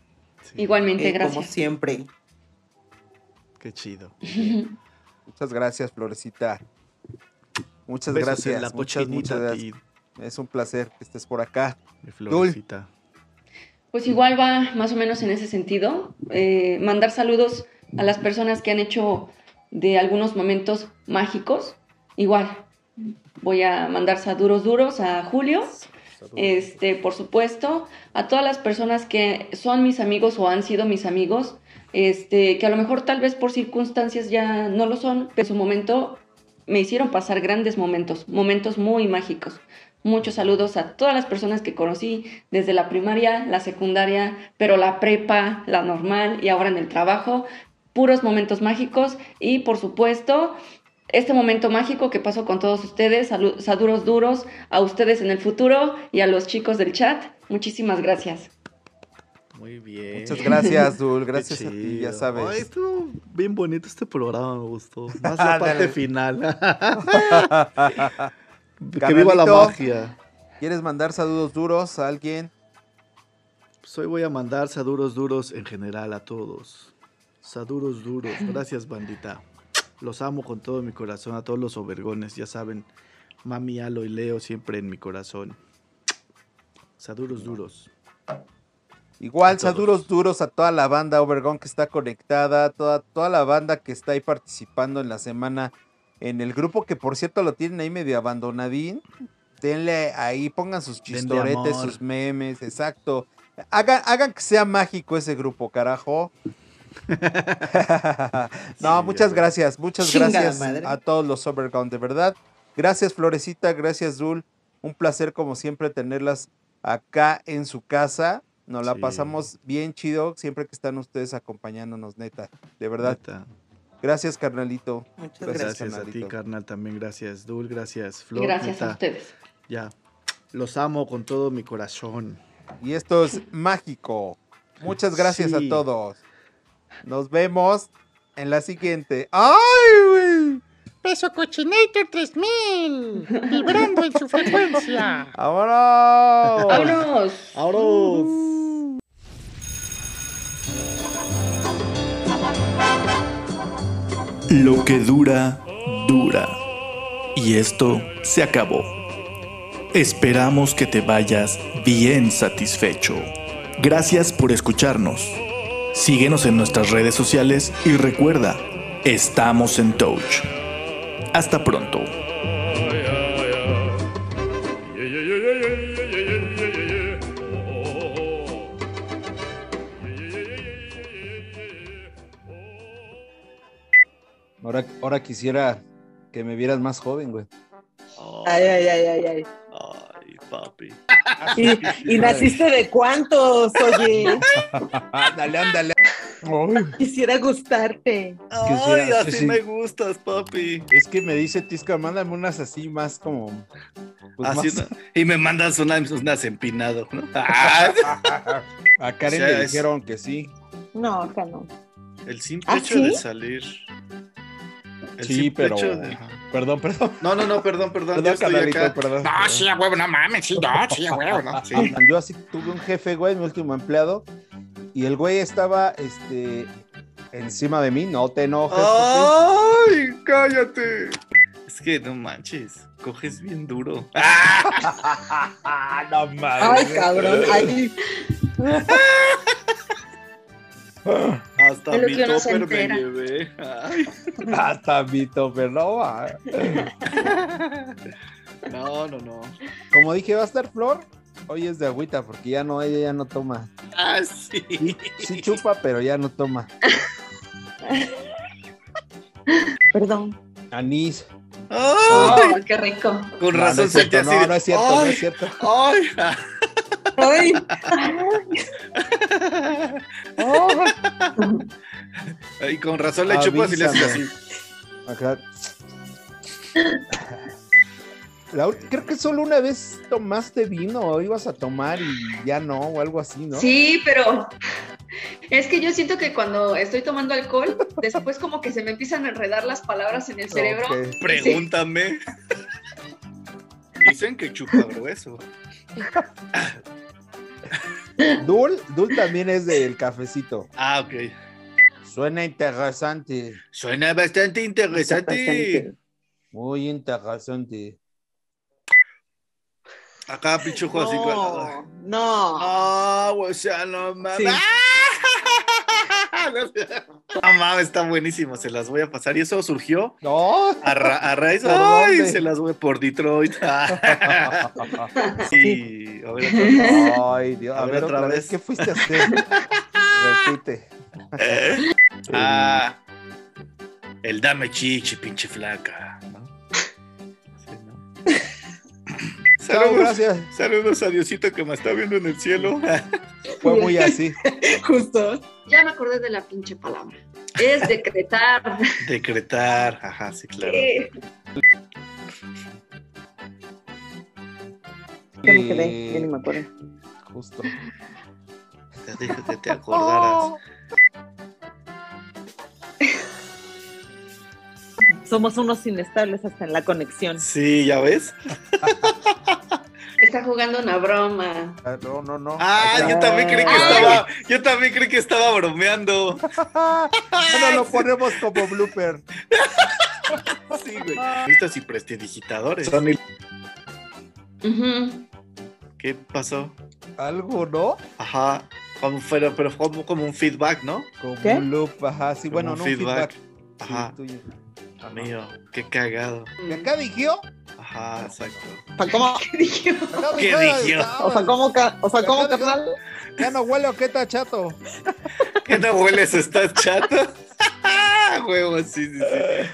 Sí, Igualmente, eh, como gracias. siempre. Qué chido. Muchas gracias, Florecita. Muchas Besos gracias. la muchas, muchas gracias. Es un placer que estés por acá. mi florecita. Pues igual va más o menos en ese sentido. Eh, mandar saludos a las personas que han hecho de algunos momentos mágicos. Igual, voy a mandar saludos duros a Julio, este, por supuesto, a todas las personas que son mis amigos o han sido mis amigos, este, que a lo mejor tal vez por circunstancias ya no lo son, pero en su momento me hicieron pasar grandes momentos, momentos muy mágicos. Muchos saludos a todas las personas que conocí desde la primaria, la secundaria, pero la prepa, la normal y ahora en el trabajo. Puros momentos mágicos y por supuesto este momento mágico que pasó con todos ustedes, saludos duros a ustedes en el futuro y a los chicos del chat. Muchísimas gracias. Muy bien. Muchas gracias, Dul. Gracias a ti, ya sabes. Ay, estuvo bien bonito este programa, me gustó. Más la parte final. que viva la magia. ¿Quieres mandar saludos duros a alguien? Pues hoy voy a mandar saludos duros en general a todos. Saludos duros. Gracias, bandita. Los amo con todo mi corazón, a todos los obergones, ya saben. Mami, Alo y Leo siempre en mi corazón. Saludos duros. Igual, saludos duros a toda la banda Obergón que está conectada, toda, toda la banda que está ahí participando en la semana en el grupo, que por cierto lo tienen ahí medio abandonadín. Denle ahí, pongan sus chistoretes, sus memes, exacto. Hagan, hagan que sea mágico ese grupo, carajo. no, muchas gracias, muchas gracias a todos los Overground, de verdad. Gracias, Florecita, gracias, Dul. Un placer, como siempre, tenerlas acá en su casa. Nos la pasamos bien chido siempre que están ustedes acompañándonos, neta. De verdad. Gracias, carnalito. Muchas gracias. a ti, carnal, también. Gracias, Dul. Gracias, Flor. Gracias a ustedes. Ya. Los amo con todo mi corazón. Y esto es mágico. Muchas gracias a todos. Nos vemos en la siguiente. ¡Ay, güey! Peso Cochinator 3000, vibrando en su frecuencia. ¡Vámonos! ¡Vámonos! ¡Vámonos! Lo que dura, dura. Y esto se acabó. Esperamos que te vayas bien satisfecho. Gracias por escucharnos. Síguenos en nuestras redes sociales y recuerda, estamos en Touch. Hasta pronto. Ahora, ahora quisiera que me vieras más joven, güey. Ay, ay, ay, ay, ay. Ay, papi. ¿Y, naciste de cuántos, oye? ándale, ándale. Quisiera gustarte. Ay, así me gustas, papi. Es que me dice Tisca, mándame unas así más como. Pues y me mandas unas, unas empinado, ¿no? A Karen le dijeron que sí. No, acá no. El simple ¿Ah, hecho de salir. Sí, pero. Perdón, perdón. No, no, no, perdón, perdón. Perdón, canalito, perdón. No, sí, a huevo, no mames, sí, no, sí, a huevo, no. Sí. Yo así tuve un jefe, güey, mi último empleado, y el güey estaba, este, encima de mí, no te enojes. ¡Ay, cállate! Es que no manches, coges bien duro. no mames. Ay, cabrón, ay. Hasta mi topper me llevé. Hasta mi topper, no No, no, no. Como dije, va a estar Flor. Hoy es de agüita porque ya no, ella ya no toma. Ah, sí. Sí, chupa, pero ya no toma. Perdón. Anís. ¡Ay! ¡Qué rico! Con razón se te No, no es cierto, no es cierto. ¡Ay! ¡Ay! Y con razón le chupas y le haces así. Acá. creo que solo una vez tomaste vino o ibas a tomar y ya no, o algo así, ¿no? Sí, pero es que yo siento que cuando estoy tomando alcohol, después como que se me empiezan a enredar las palabras en el cerebro. Pregúntame. Dicen que chupa grueso. Dul, Dul también es del cafecito. Ah, ok. Suena interesante. Suena bastante interesante. Muy interesante. Acá pichujo así con. No. Ah, o sea, no mames. No mames, está buenísimo, se las voy a pasar. Y eso surgió no. a, raíz de. Ay, se las voy por Detroit. sí, a ver, Ay, Dios, a, ver, otra, vez. ¿Qué fuiste a hacer? Repite. ah, el dame chichi, pinche flaca. Chao, gracias. Saludos a Diosito que me está viendo en el cielo. Fue muy así. Justo. Ya me acordé de la pinche palabra. Es decretar. Decretar, ajá, sí, claro. Eh, ¿Qué me quedé? Ya ni me acuerdo. Justo. Te dije que te acordaras. Somos unos inestables hasta en la conexión. Sí, ¿ya ves? Está jugando una broma. Ah, No, no, no. Ah, yo también creí que Ay. estaba, yo también creí que estaba bromeando. Bueno, lo ponemos como blooper. Sí, güey. Vistas y prestidigitadores. Ujú. ¿qué pasó? Algo, ¿no? Ajá. Como, pero, pero fue como, como un feedback, ¿no? Como ¿Qué? un loop, ajá. Sí, Como bueno, un no un feedback. feedback. Ajá. Sí, Mío, qué cagado. ¿Y acá dijo? Ajá, exacto. O sea, ¿cómo, ¿Qué? Acá ¿Qué no, o sea, ¿cómo, ca- o sea, ¿cómo carnal? Ya no huele a qué está chato. ¿Qué no hueles? ¿Estás chato? Huevo, sí, sí, sí.